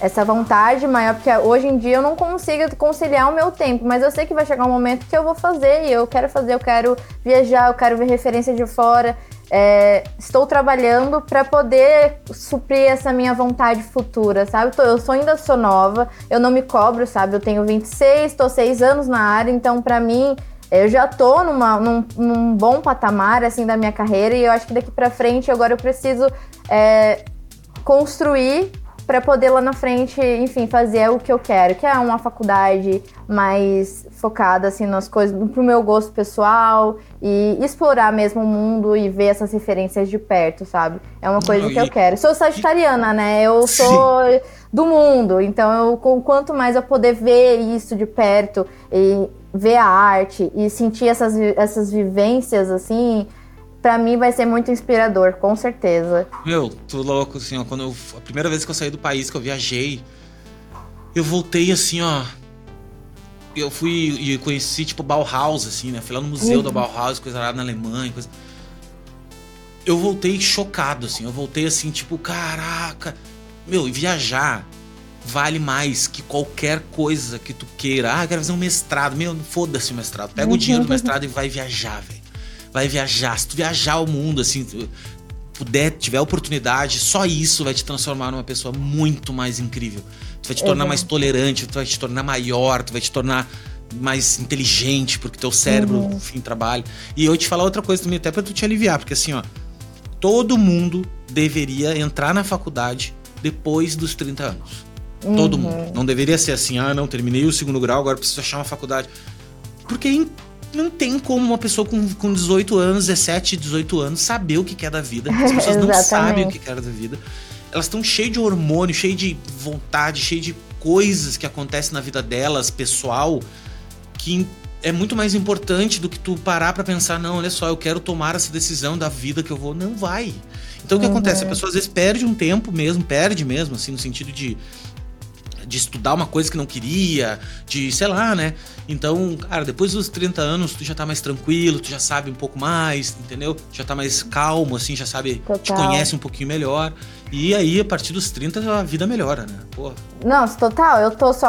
essa vontade maior, porque hoje em dia eu não consigo conciliar o meu tempo, mas eu sei que vai chegar um momento que eu vou fazer e eu quero fazer, eu quero viajar, eu quero ver referência de fora. É, estou trabalhando para poder suprir essa minha vontade futura, sabe? Eu sou, ainda sou nova, eu não me cobro, sabe? Eu tenho 26, estou 6 anos na área, então para mim eu já tô numa, num, num, bom patamar assim da minha carreira e eu acho que daqui para frente agora eu preciso é, construir para poder lá na frente, enfim, fazer o que eu quero, que é uma faculdade mais focada assim nas coisas pro meu gosto pessoal e explorar mesmo o mundo e ver essas referências de perto, sabe? É uma coisa Não, que e... eu quero. Sou sagitariana, né? Eu sou Sim. do mundo, então eu quanto mais eu poder ver isso de perto e ver a arte e sentir essas, essas vivências assim, Pra mim vai ser muito inspirador, com certeza. Meu, tô louco, assim, ó. Quando eu, a primeira vez que eu saí do país, que eu viajei, eu voltei assim, ó. Eu fui e conheci, tipo, Bauhaus, assim, né? Fui lá no museu uhum. da Bauhaus, coisa lá na Alemanha, coisa. Eu voltei chocado, assim. Eu voltei assim, tipo, caraca. Meu, viajar vale mais que qualquer coisa que tu queira. Ah, quero fazer um mestrado. Meu, foda-se o mestrado. Pega uhum. o dinheiro do mestrado e vai viajar, velho vai viajar. Se tu viajar o mundo, assim, puder, tiver oportunidade, só isso vai te transformar numa pessoa muito mais incrível. Tu vai te tornar uhum. mais tolerante, tu vai te tornar maior, tu vai te tornar mais inteligente, porque teu cérebro, uhum. enfim, trabalha. E eu te falar outra coisa também, até pra tu te aliviar, porque assim, ó, todo mundo deveria entrar na faculdade depois dos 30 anos. Uhum. Todo mundo. Não deveria ser assim, ah, não, terminei o segundo grau, agora preciso achar uma faculdade. Porque não tem como uma pessoa com, com 18 anos, 17, 18 anos, saber o que é da vida. As pessoas não sabem o que é da vida. Elas estão cheias de hormônio, cheias de vontade, cheias de coisas que acontecem na vida delas, pessoal, que é muito mais importante do que tu parar para pensar, não, olha só, eu quero tomar essa decisão da vida que eu vou. Não vai. Então o que uhum. acontece? A pessoa às vezes perde um tempo mesmo, perde mesmo, assim, no sentido de de estudar uma coisa que não queria, de, sei lá, né? Então, cara, depois dos 30 anos, tu já tá mais tranquilo, tu já sabe um pouco mais, entendeu? Já tá mais calmo, assim, já sabe, Total. te conhece um pouquinho melhor. E aí, a partir dos 30, a vida melhora, né? Pô. Não, total, eu tô só.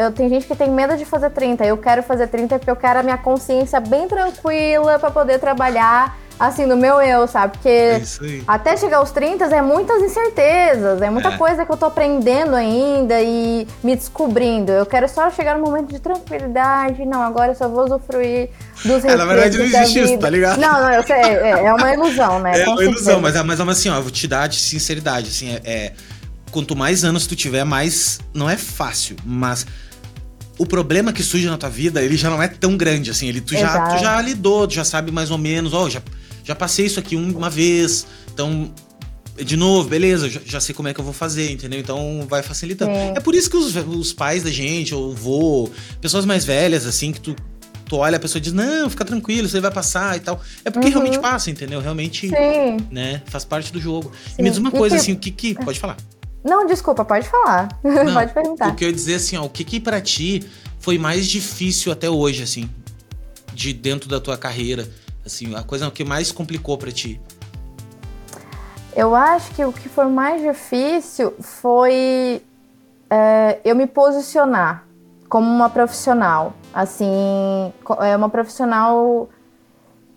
Eu tenho gente que tem medo de fazer 30. Eu quero fazer 30 porque eu quero a minha consciência bem tranquila para poder trabalhar assim, no meu eu, sabe? Porque é até chegar aos 30 é muitas incertezas, é muita é. coisa que eu tô aprendendo ainda e me descobrindo. Eu quero só chegar no momento de tranquilidade. Não, agora eu só vou usufruir dos é, Na verdade não existe isso, tá ligado? Não, não, eu sei, é, é uma ilusão, né? É uma ilusão, mas, é, mas assim, ó, eu vou te dar de sinceridade, assim, é, é quanto mais anos tu tiver, mais. Não é fácil, mas o problema que surge na tua vida, ele já não é tão grande, assim. Ele, tu, já, tu já lidou, tu já sabe mais ou menos, ó, oh, já já passei isso aqui uma vez, então de novo, beleza, já, já, sei como é que eu vou fazer, entendeu? Então vai facilitando. É, é por isso que os, os, pais da gente, ou vô, pessoas mais velhas, assim, que tu, tu olha a pessoa e diz, não, fica tranquilo, você vai passar e tal. É porque uhum. realmente passa, entendeu? Realmente, Sim. né, faz parte do jogo. Sim. E me diz uma coisa, que... assim, o que que... Pode falar. Não, desculpa, pode falar. Não, pode perguntar. O que eu ia dizer, assim, ó, o que que pra ti foi mais difícil até hoje, assim, de dentro da tua carreira? Assim, a coisa que mais complicou para ti? Eu acho que o que foi mais difícil foi é, eu me posicionar como uma profissional. Assim, é uma profissional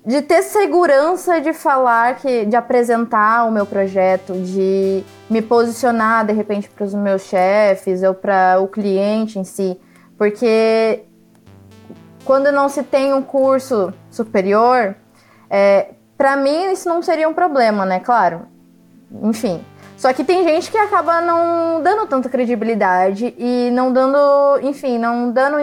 de ter segurança de falar, que, de apresentar o meu projeto, de me posicionar de repente para os meus chefes ou para o cliente em si, porque quando não se tem um curso superior, é, para mim isso não seria um problema, né? Claro. Enfim. Só que tem gente que acaba não dando tanta credibilidade e não dando, enfim, não dando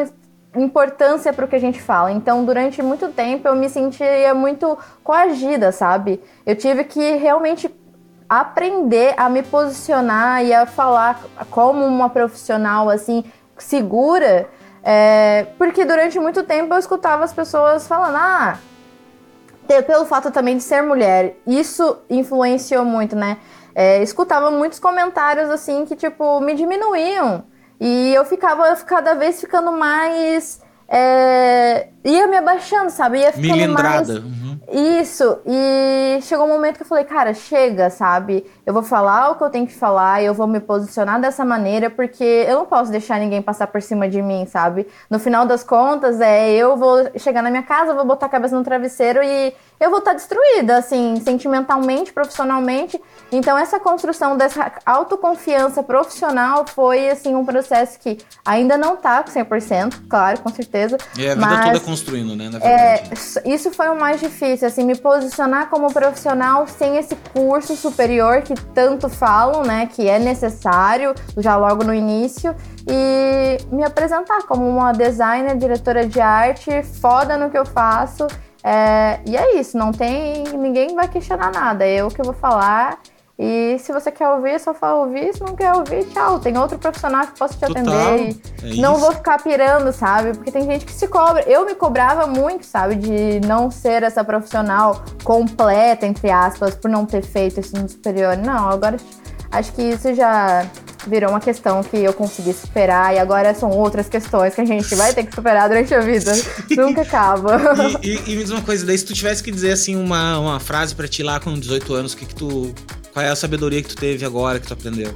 importância para o que a gente fala. Então, durante muito tempo eu me sentia muito coagida, sabe? Eu tive que realmente aprender a me posicionar e a falar como uma profissional assim segura é, porque durante muito tempo eu escutava as pessoas falando: ah, pelo fato também de ser mulher, isso influenciou muito, né? É, escutava muitos comentários assim que, tipo, me diminuíam. E eu ficava cada vez ficando mais. É, ia me abaixando, sabe? Ia ficando mais. Uhum. Isso, e chegou um momento que eu falei, cara, chega, sabe? Eu vou falar o que eu tenho que falar, eu vou me posicionar dessa maneira, porque eu não posso deixar ninguém passar por cima de mim, sabe? No final das contas, é eu vou chegar na minha casa, vou botar a cabeça no travesseiro e eu vou estar destruída, assim, sentimentalmente, profissionalmente. Então, essa construção dessa autoconfiança profissional foi, assim, um processo que ainda não tá 100%, claro, com certeza. E a vida mas, toda construindo, né, na verdade. É, isso foi o mais difícil difícil, assim, me posicionar como profissional sem esse curso superior que tanto falam, né, que é necessário já logo no início e me apresentar como uma designer, diretora de arte, foda no que eu faço. É, e é isso, não tem. ninguém vai questionar nada, é eu que vou falar e se você quer ouvir, é só fala ouvir. Se não quer ouvir, tchau. Tem outro profissional que possa te Total. atender. É não vou ficar pirando, sabe? Porque tem gente que se cobra. Eu me cobrava muito, sabe? De não ser essa profissional completa, entre aspas, por não ter feito ensino superior. Não, agora acho que isso já virou uma questão que eu consegui superar e agora são outras questões que a gente vai ter que superar durante a vida. Nunca acaba. E, e, e, me diz uma coisa, daí se tu tivesse que dizer assim uma, uma frase para ti lá com 18 anos, que que tu qual é a sabedoria que tu teve agora, que tu aprendeu?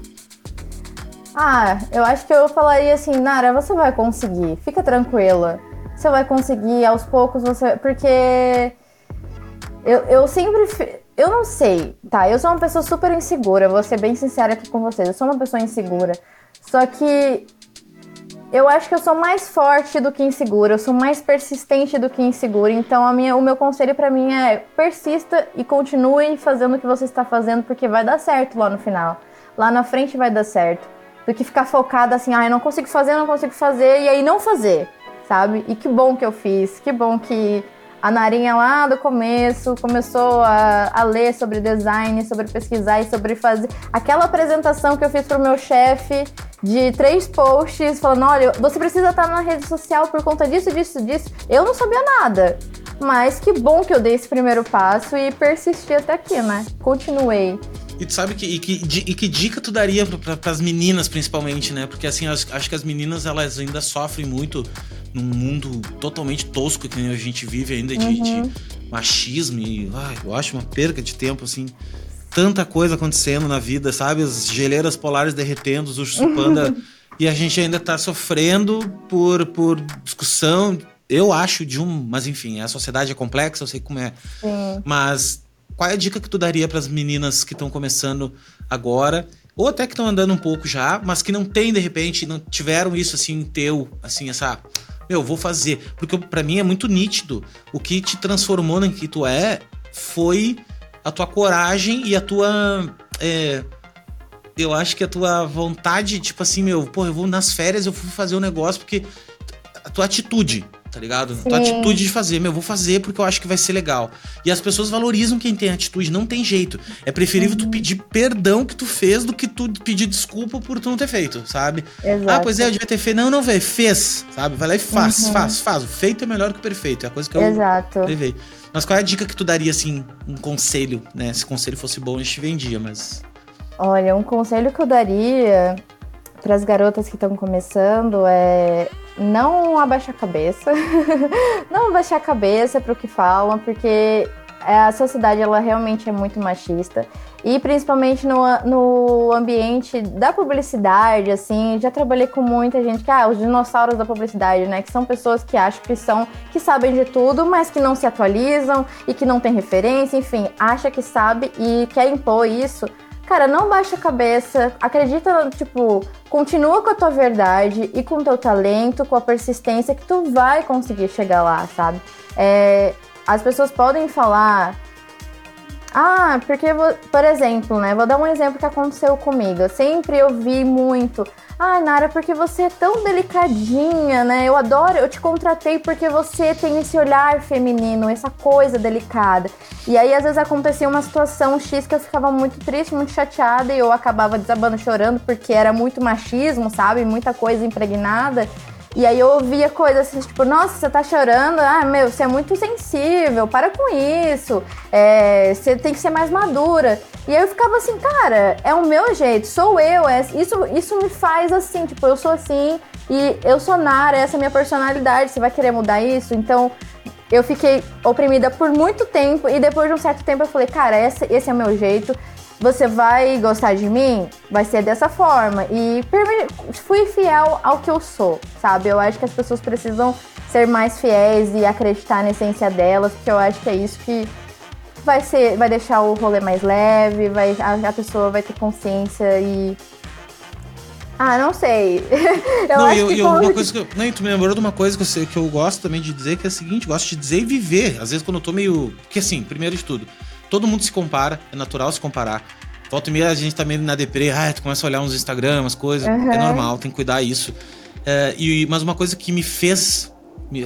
Ah, eu acho que eu falaria assim, Nara, você vai conseguir, fica tranquila. Você vai conseguir, aos poucos você. Porque eu, eu sempre. Eu não sei, tá? Eu sou uma pessoa super insegura, vou ser bem sincera aqui com vocês. Eu sou uma pessoa insegura. Só que eu acho que eu sou mais forte do que insegura, eu sou mais persistente do que insegura. Então, a minha, o meu conselho para mim é persista e continue fazendo o que você está fazendo, porque vai dar certo lá no final. Lá na frente vai dar certo. Do que ficar focada assim, ah, eu não consigo fazer, eu não consigo fazer, e aí não fazer sabe? E que bom que eu fiz, que bom que a Narinha lá do começo começou a, a, ler sobre design, sobre pesquisar e sobre fazer. Aquela apresentação que eu fiz pro meu chefe de três posts falando: olha, você precisa estar na rede social por conta disso, disso, disso. Eu não sabia nada. Mas que bom que eu dei esse primeiro passo e persisti até aqui, né? Continuei. E tu sabe que, e que, e que dica tu daria para as meninas, principalmente, né? Porque assim, acho, acho que as meninas elas ainda sofrem muito num mundo totalmente tosco que a gente vive ainda de, uhum. de machismo e ai, eu acho uma perca de tempo, assim. Tanta coisa acontecendo na vida, sabe? As geleiras polares derretendo, os ursos panda. e a gente ainda tá sofrendo por, por discussão, eu acho de um. Mas enfim, a sociedade é complexa, eu sei como é. Sim. Mas qual é a dica que tu daria para as meninas que estão começando agora? Ou até que estão andando um pouco já, mas que não tem, de repente, não tiveram isso assim, teu, assim, essa meu, vou fazer. Porque para mim é muito nítido. O que te transformou no que tu é foi a tua coragem e a tua. É, eu acho que a tua vontade, tipo assim, meu, pô, eu vou nas férias, eu vou fazer um negócio porque a tua atitude tá ligado? Sim. Tua atitude de fazer, meu, vou fazer porque eu acho que vai ser legal. E as pessoas valorizam quem tem atitude, não tem jeito. É preferível uhum. tu pedir perdão que tu fez do que tu pedir desculpa por tu não ter feito, sabe? Exato. Ah, pois é, eu devia ter feito. Não, não, velho, fez, sabe? Vai lá e faz, uhum. faz, faz. O feito é melhor que o perfeito, é a coisa que eu Exato. levei. Mas qual é a dica que tu daria, assim, um conselho, né? Se conselho fosse bom, a gente vendia, mas... Olha, um conselho que eu daria para as garotas que estão começando é não abaixar a cabeça, não abaixar a cabeça para o que falam, porque a sociedade ela realmente é muito machista. E principalmente no, no ambiente da publicidade, assim, já trabalhei com muita gente que ah, os dinossauros da publicidade, né, que são pessoas que acham que são que sabem de tudo, mas que não se atualizam e que não tem referência, enfim, acha que sabe e quer impor isso Cara, não baixa a cabeça, acredita, tipo, continua com a tua verdade e com o teu talento, com a persistência que tu vai conseguir chegar lá, sabe? É, as pessoas podem falar. Ah, porque, por exemplo, né? Vou dar um exemplo que aconteceu comigo. Eu sempre ouvi muito. Ah, Nara, porque você é tão delicadinha, né? Eu adoro, eu te contratei porque você tem esse olhar feminino, essa coisa delicada. E aí, às vezes, acontecia uma situação X que eu ficava muito triste, muito chateada e eu acabava desabando chorando porque era muito machismo, sabe? Muita coisa impregnada. E aí eu ouvia coisas assim, tipo, nossa, você tá chorando? Ah, meu, você é muito sensível, para com isso. É, você tem que ser mais madura. E aí eu ficava assim, cara, é o meu jeito, sou eu. É, isso, isso me faz assim, tipo, eu sou assim e eu sou Nara, essa é a minha personalidade. Você vai querer mudar isso? Então eu fiquei oprimida por muito tempo e depois de um certo tempo eu falei, cara, esse, esse é o meu jeito você vai gostar de mim? Vai ser dessa forma. E fui fiel ao que eu sou, sabe? Eu acho que as pessoas precisam ser mais fiéis e acreditar na essência delas, porque eu acho que é isso que vai ser, vai deixar o rolê mais leve, vai, a, a pessoa vai ter consciência e ah, não sei. eu não, acho eu, que eu, uma coisa que eu, não, tu me lembrou de uma coisa que eu, sei, que eu gosto também de dizer, que é o seguinte, gosto de dizer e viver. Às vezes quando eu tô meio... Porque assim, primeiro de tudo, todo mundo se compara, é natural se comparar. Volta e meia a gente tá meio na deprê, ah, tu começa a olhar uns Instagram, umas coisas, uhum. é normal, tem que cuidar isso. É, e, mas uma coisa que me fez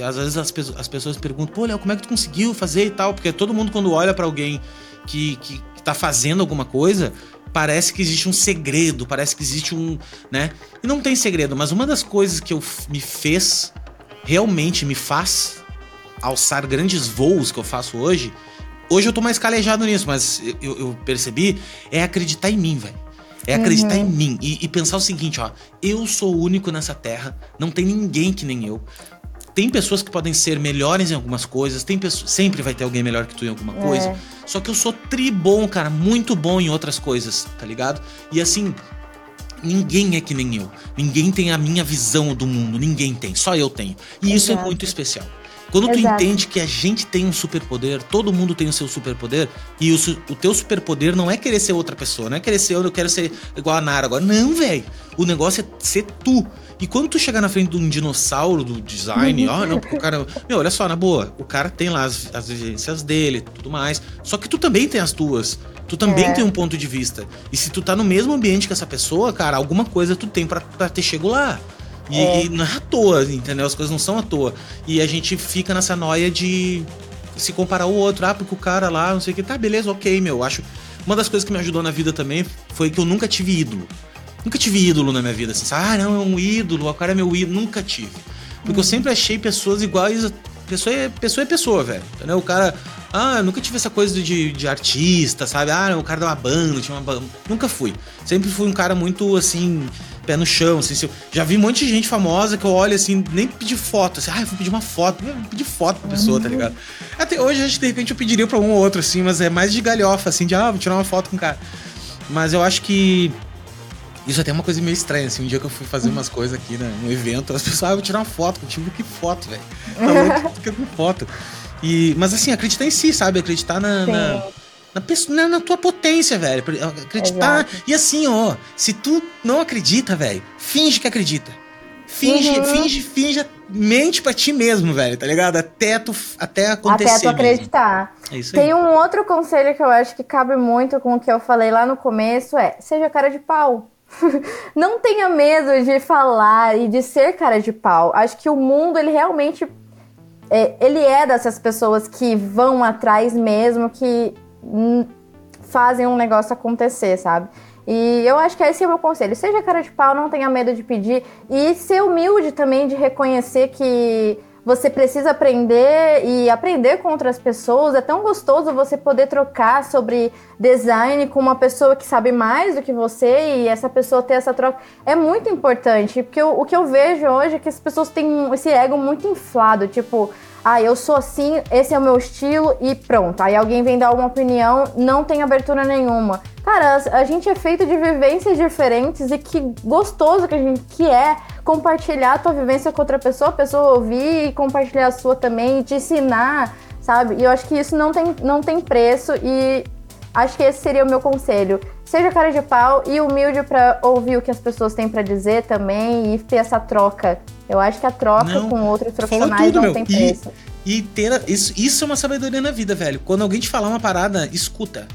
às vezes as, as pessoas perguntam, pô, Léo, como é que tu conseguiu fazer e tal? Porque todo mundo, quando olha para alguém que, que, que tá fazendo alguma coisa, parece que existe um segredo, parece que existe um. né? E não tem segredo, mas uma das coisas que eu, me fez, realmente me faz alçar grandes voos que eu faço hoje, Hoje eu tô mais calejado nisso, mas eu, eu percebi, é acreditar em mim, velho. É acreditar uhum. em mim e, e, pensar o seguinte, ó. Eu sou o único nessa terra, não tem ninguém que nem eu. Tem pessoas que podem ser melhores em algumas coisas, tem pessoas, sempre vai ter alguém melhor que tu em alguma coisa. É. Só que eu sou tribom, cara, muito bom em outras coisas, tá ligado? E assim, ninguém é que nem eu. Ninguém tem a minha visão do mundo, ninguém tem, só eu tenho. E Exato. isso é muito especial. Quando tu Exato. entende que a gente tem um superpoder, todo mundo tem o seu superpoder, e o, o teu superpoder não é querer ser outra pessoa, não é querer ser eu, eu quero ser igual a Nara agora. Não, velho. O negócio é ser tu. E quando tu chegar na frente de um dinossauro do design, ó, não, o cara. Meu, olha só, na boa, o cara tem lá as, as exigências dele tudo mais. Só que tu também tem as tuas. Tu também é. tem um ponto de vista. E se tu tá no mesmo ambiente que essa pessoa, cara, alguma coisa tu tem para ter chego lá. E, é. e não é à toa, entendeu? As coisas não são à toa. E a gente fica nessa noia de se comparar o outro. Ah, porque o cara lá, não sei o que. Tá, beleza, ok, meu. Acho. Uma das coisas que me ajudou na vida também foi que eu nunca tive ídolo. Nunca tive ídolo na minha vida. Assim, ah, não, é um ídolo, o cara é meu ídolo. Nunca tive. Porque eu uhum. sempre achei pessoas iguais. Pessoa é pessoa, é pessoa velho. Entendeu? O cara. Ah, eu nunca tive essa coisa de, de artista, sabe? Ah, o cara da uma banda, tinha uma banda. Nunca fui. Sempre fui um cara muito assim pé no chão, assim, eu, já vi um monte de gente famosa que eu olho assim, nem pedir foto, assim, ah, eu vou pedir uma foto, eu vou pedir foto pra pessoa, tá ligado? Até hoje, a gente, de repente, eu pediria pra um ou outro, assim, mas é mais de galhofa, assim, de, ah, vou tirar uma foto com o cara. Mas eu acho que isso até é uma coisa meio estranha, assim, um dia que eu fui fazer umas coisas aqui, né, num evento, as pessoas, ah, vou tirar uma foto contigo, que foto, velho. Tá fica com foto. E, mas assim, acreditar em si, sabe? Acreditar na, na na, na, na tua potência, velho. Acreditar. Exato. E assim, ó, se tu não acredita, velho, finge que acredita. Finge, uhum. finge, finge, mente pra ti mesmo, velho, tá ligado? Até, tu, até acontecer. Até tu acreditar. É isso Tem um outro conselho que eu acho que cabe muito com o que eu falei lá no começo: é seja cara de pau. não tenha medo de falar e de ser cara de pau. Acho que o mundo, ele realmente. É, ele é dessas pessoas que vão atrás mesmo, que fazem um negócio acontecer, sabe? E eu acho que esse é o meu conselho. Seja cara de pau, não tenha medo de pedir. E ser humilde também de reconhecer que você precisa aprender e aprender com outras pessoas. É tão gostoso você poder trocar sobre design com uma pessoa que sabe mais do que você e essa pessoa ter essa troca. É muito importante, porque eu, o que eu vejo hoje é que as pessoas têm esse ego muito inflado. Tipo, ah, eu sou assim, esse é o meu estilo e pronto. Aí alguém vem dar uma opinião, não tem abertura nenhuma. Cara, a gente é feito de vivências diferentes e que gostoso que a gente que é compartilhar a tua vivência com outra pessoa, a pessoa ouvir e compartilhar a sua também, e te ensinar, sabe? E eu acho que isso não tem, não tem preço e acho que esse seria o meu conselho. Seja cara de pau e humilde para ouvir o que as pessoas têm para dizer também e ter essa troca eu acho que a troca não, com outros profissionais tudo, não meu. tem preço. E, e ter isso, isso é uma sabedoria na vida, velho. Quando alguém te falar uma parada, escuta.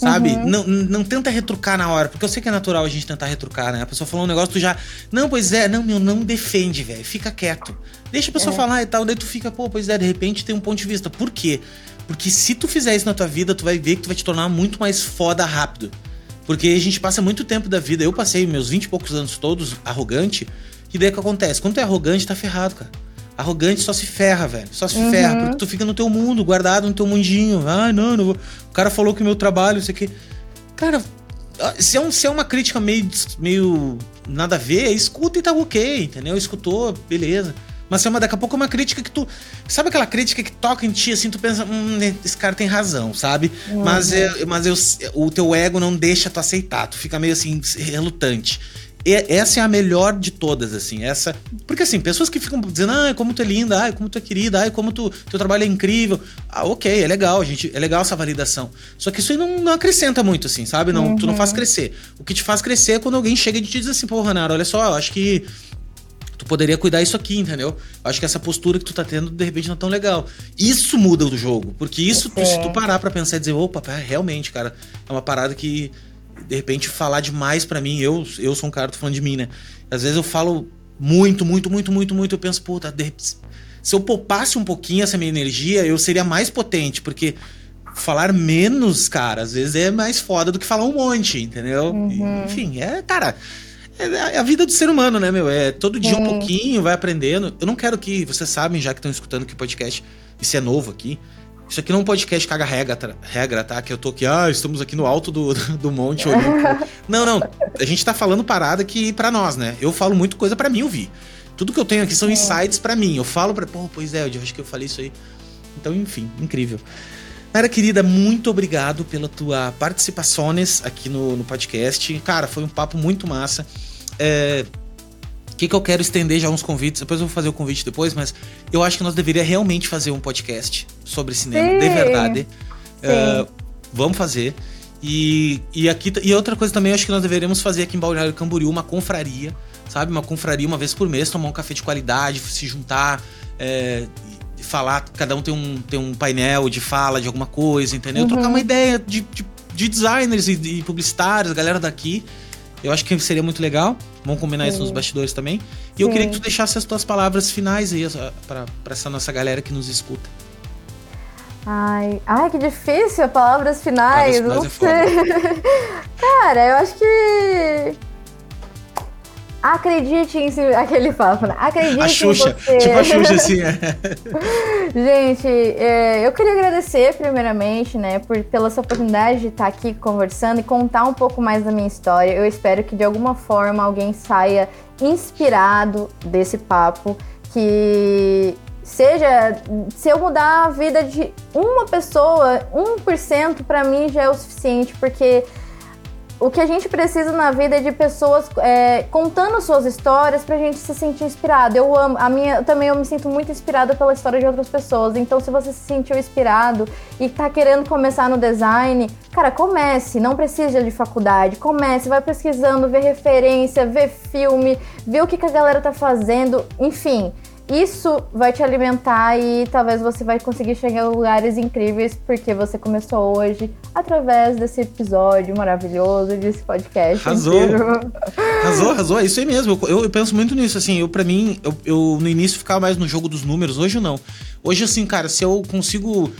Sabe? Uhum. Não, não tenta retrucar na hora, porque eu sei que é natural a gente tentar retrucar, né? A pessoa falou um negócio, tu já. Não, pois é, não, meu, não defende, velho. Fica quieto. Deixa a pessoa é. falar e tal, daí tu fica, pô, pois é, de repente tem um ponto de vista. Por quê? Porque se tu fizer isso na tua vida, tu vai ver que tu vai te tornar muito mais foda rápido. Porque a gente passa muito tempo da vida. Eu passei meus 20 e poucos anos todos arrogante. E daí o que acontece? Quando tu é arrogante, tá ferrado, cara. Arrogante só se ferra, velho. Só se uhum. ferra, porque tu fica no teu mundo, guardado no teu mundinho. Ah, não, não vou. O cara falou que o meu trabalho, isso aqui. Cara, se é, um, se é uma crítica meio, meio nada a ver, escuta e tá ok, entendeu? Escutou, beleza. Mas é uma, daqui a pouco é uma crítica que tu. Sabe aquela crítica que toca em ti, assim, tu pensa, hum, esse cara tem razão, sabe? Uhum. Mas, é, mas eu, o teu ego não deixa tu aceitar, tu fica meio assim, relutante essa é a melhor de todas, assim. Essa. Porque assim, pessoas que ficam dizendo, ah, como tu é linda, ah, como tu é querida, ah, como tu, teu trabalho é incrível. Ah, ok, é legal, gente. É legal essa validação. Só que isso aí não, não acrescenta muito, assim, sabe? Não, uhum. Tu não faz uhum. crescer. O que te faz crescer é quando alguém chega e te diz assim, pô, Ranara, olha só, eu acho que tu poderia cuidar isso aqui, entendeu? Eu acho que essa postura que tu tá tendo, de repente, não é tão legal. Isso muda o jogo. Porque isso, tu, se tu parar pra pensar e dizer, opa, realmente, cara, é uma parada que de repente, falar demais para mim. Eu, eu sou um cara, tô falando de mim, né? Às vezes eu falo muito, muito, muito, muito, muito. Eu penso, puta, se eu poupasse um pouquinho essa minha energia, eu seria mais potente, porque falar menos, cara, às vezes é mais foda do que falar um monte, entendeu? Uhum. Enfim, é, cara. É a vida do ser humano, né, meu? É todo dia um pouquinho, vai aprendendo. Eu não quero que, vocês sabem, já que estão escutando que o podcast, isso é novo aqui, isso aqui não é um podcast caga regra, regra, tá? Que eu tô aqui, ah, estamos aqui no alto do, do Monte Olímpico. não, não. A gente tá falando parada que para nós, né? Eu falo muito coisa para mim ouvir. Tudo que eu tenho aqui são insights para mim. Eu falo pra. Pô, pois é, eu acho que eu falei isso aí. Então, enfim, incrível. Nara querida, muito obrigado pela tua participações aqui no, no podcast. Cara, foi um papo muito massa. É, que, que eu quero estender já uns convites? Depois eu vou fazer o convite depois, mas eu acho que nós deveríamos realmente fazer um podcast sobre cinema, Sim. de verdade. Uh, vamos fazer. E, e aqui e outra coisa também, eu acho que nós deveríamos fazer aqui em Balneário Camboriú uma confraria, sabe? Uma confraria uma vez por mês, tomar um café de qualidade, se juntar, é, falar, cada um tem um, tem um painel de fala de alguma coisa, entendeu? Uhum. Trocar uma ideia de, de, de designers e, e publicitários, a galera daqui Eu acho que seria muito legal. Vamos combinar Sim. isso nos bastidores também. E Sim. eu queria que tu deixasse as tuas palavras finais aí para essa nossa galera que nos escuta. Ai, ai, que difícil, palavras finais. Palavras finais não é sei. Cara, eu acho que Acredite em si, aquele papo, né? Acredite a Xuxa, em você. tipo a Xuxa, assim, é. Gente, é, eu queria agradecer primeiramente, né, por, pela essa oportunidade de estar aqui conversando e contar um pouco mais da minha história. Eu espero que de alguma forma alguém saia inspirado desse papo, que seja, se eu mudar a vida de uma pessoa, 1% para mim já é o suficiente, porque o que a gente precisa na vida é de pessoas é, contando suas histórias pra gente se sentir inspirado. Eu amo, a minha, também eu me sinto muito inspirada pela história de outras pessoas. Então, se você se sentiu inspirado e tá querendo começar no design, cara, comece, não precisa de faculdade, comece, vai pesquisando, vê referência, vê filme, vê o que, que a galera tá fazendo, enfim isso vai te alimentar e talvez você vai conseguir chegar a lugares incríveis porque você começou hoje através desse episódio maravilhoso, desse podcast. Arrasou. Arrasou, arrasou. É isso aí mesmo. Eu, eu, penso muito nisso. Assim, eu, para mim, eu, eu no início ficava mais no jogo dos números, hoje não. Hoje, assim, cara, se eu consigo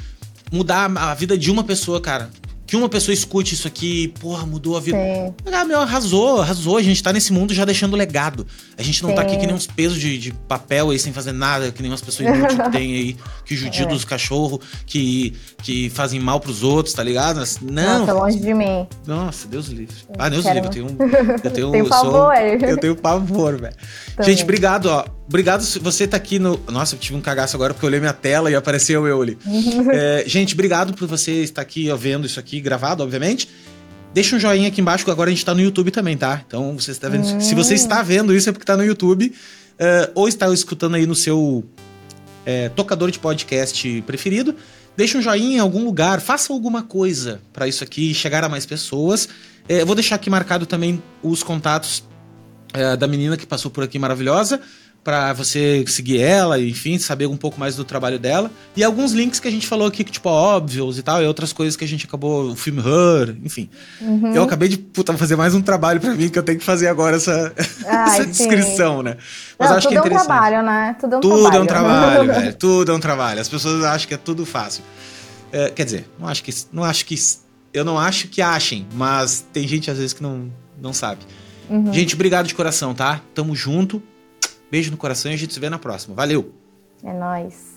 mudar a vida de uma pessoa, cara, que uma pessoa escute isso aqui, porra, mudou a vida. Sim. Ah, meu, arrasou, arrasou. A gente tá nesse mundo já deixando legado. A gente não Sim. tá aqui que nem uns pesos de, de, papel aí sem fazer nada, que nem umas pessoas inúteis que tem aí, que judiam é. dos cachorros, que, que fazem mal pros outros, tá ligado? Não. Nossa, longe de mim. Nossa, Deus livre. Ah, Deus livre. Eu tenho um. Eu tenho, Tem eu pavor. Sou, eu tenho pavor, velho. Gente, obrigado, ó. Obrigado você tá aqui no. Nossa, eu tive um cagaço agora porque eu olhei minha tela e apareceu eu ali. é, gente, obrigado por você estar aqui ó, vendo isso aqui gravado, obviamente. Deixa um joinha aqui embaixo, que agora a gente tá no YouTube também, tá? Então, você está vendo. Hum. Se você está vendo isso, é porque tá no YouTube. Uh, ou está escutando aí no seu é, tocador de podcast preferido. Deixa um joinha em algum lugar, faça alguma coisa para isso aqui chegar a mais pessoas. É, vou deixar aqui marcado também os contatos é, da menina que passou por aqui maravilhosa para você seguir ela, enfim, saber um pouco mais do trabalho dela. E alguns links que a gente falou aqui, tipo, óbvios e tal, e outras coisas que a gente acabou, o filme Her, enfim. Uhum. Eu acabei de puta, fazer mais um trabalho para mim que eu tenho que fazer agora essa, Ai, essa descrição, né? Mas Não, acho que é, é um trabalho, né? Tudo é um tudo trabalho. Tudo é um trabalho, velho. Tudo é um trabalho. As pessoas acham que é tudo fácil. É, quer dizer, não acho que. Não acho que. Eu não acho que achem, mas tem gente às vezes que não, não sabe. Uhum. Gente, obrigado de coração, tá? Tamo junto. Beijo no coração e a gente se vê na próxima. Valeu! É nóis.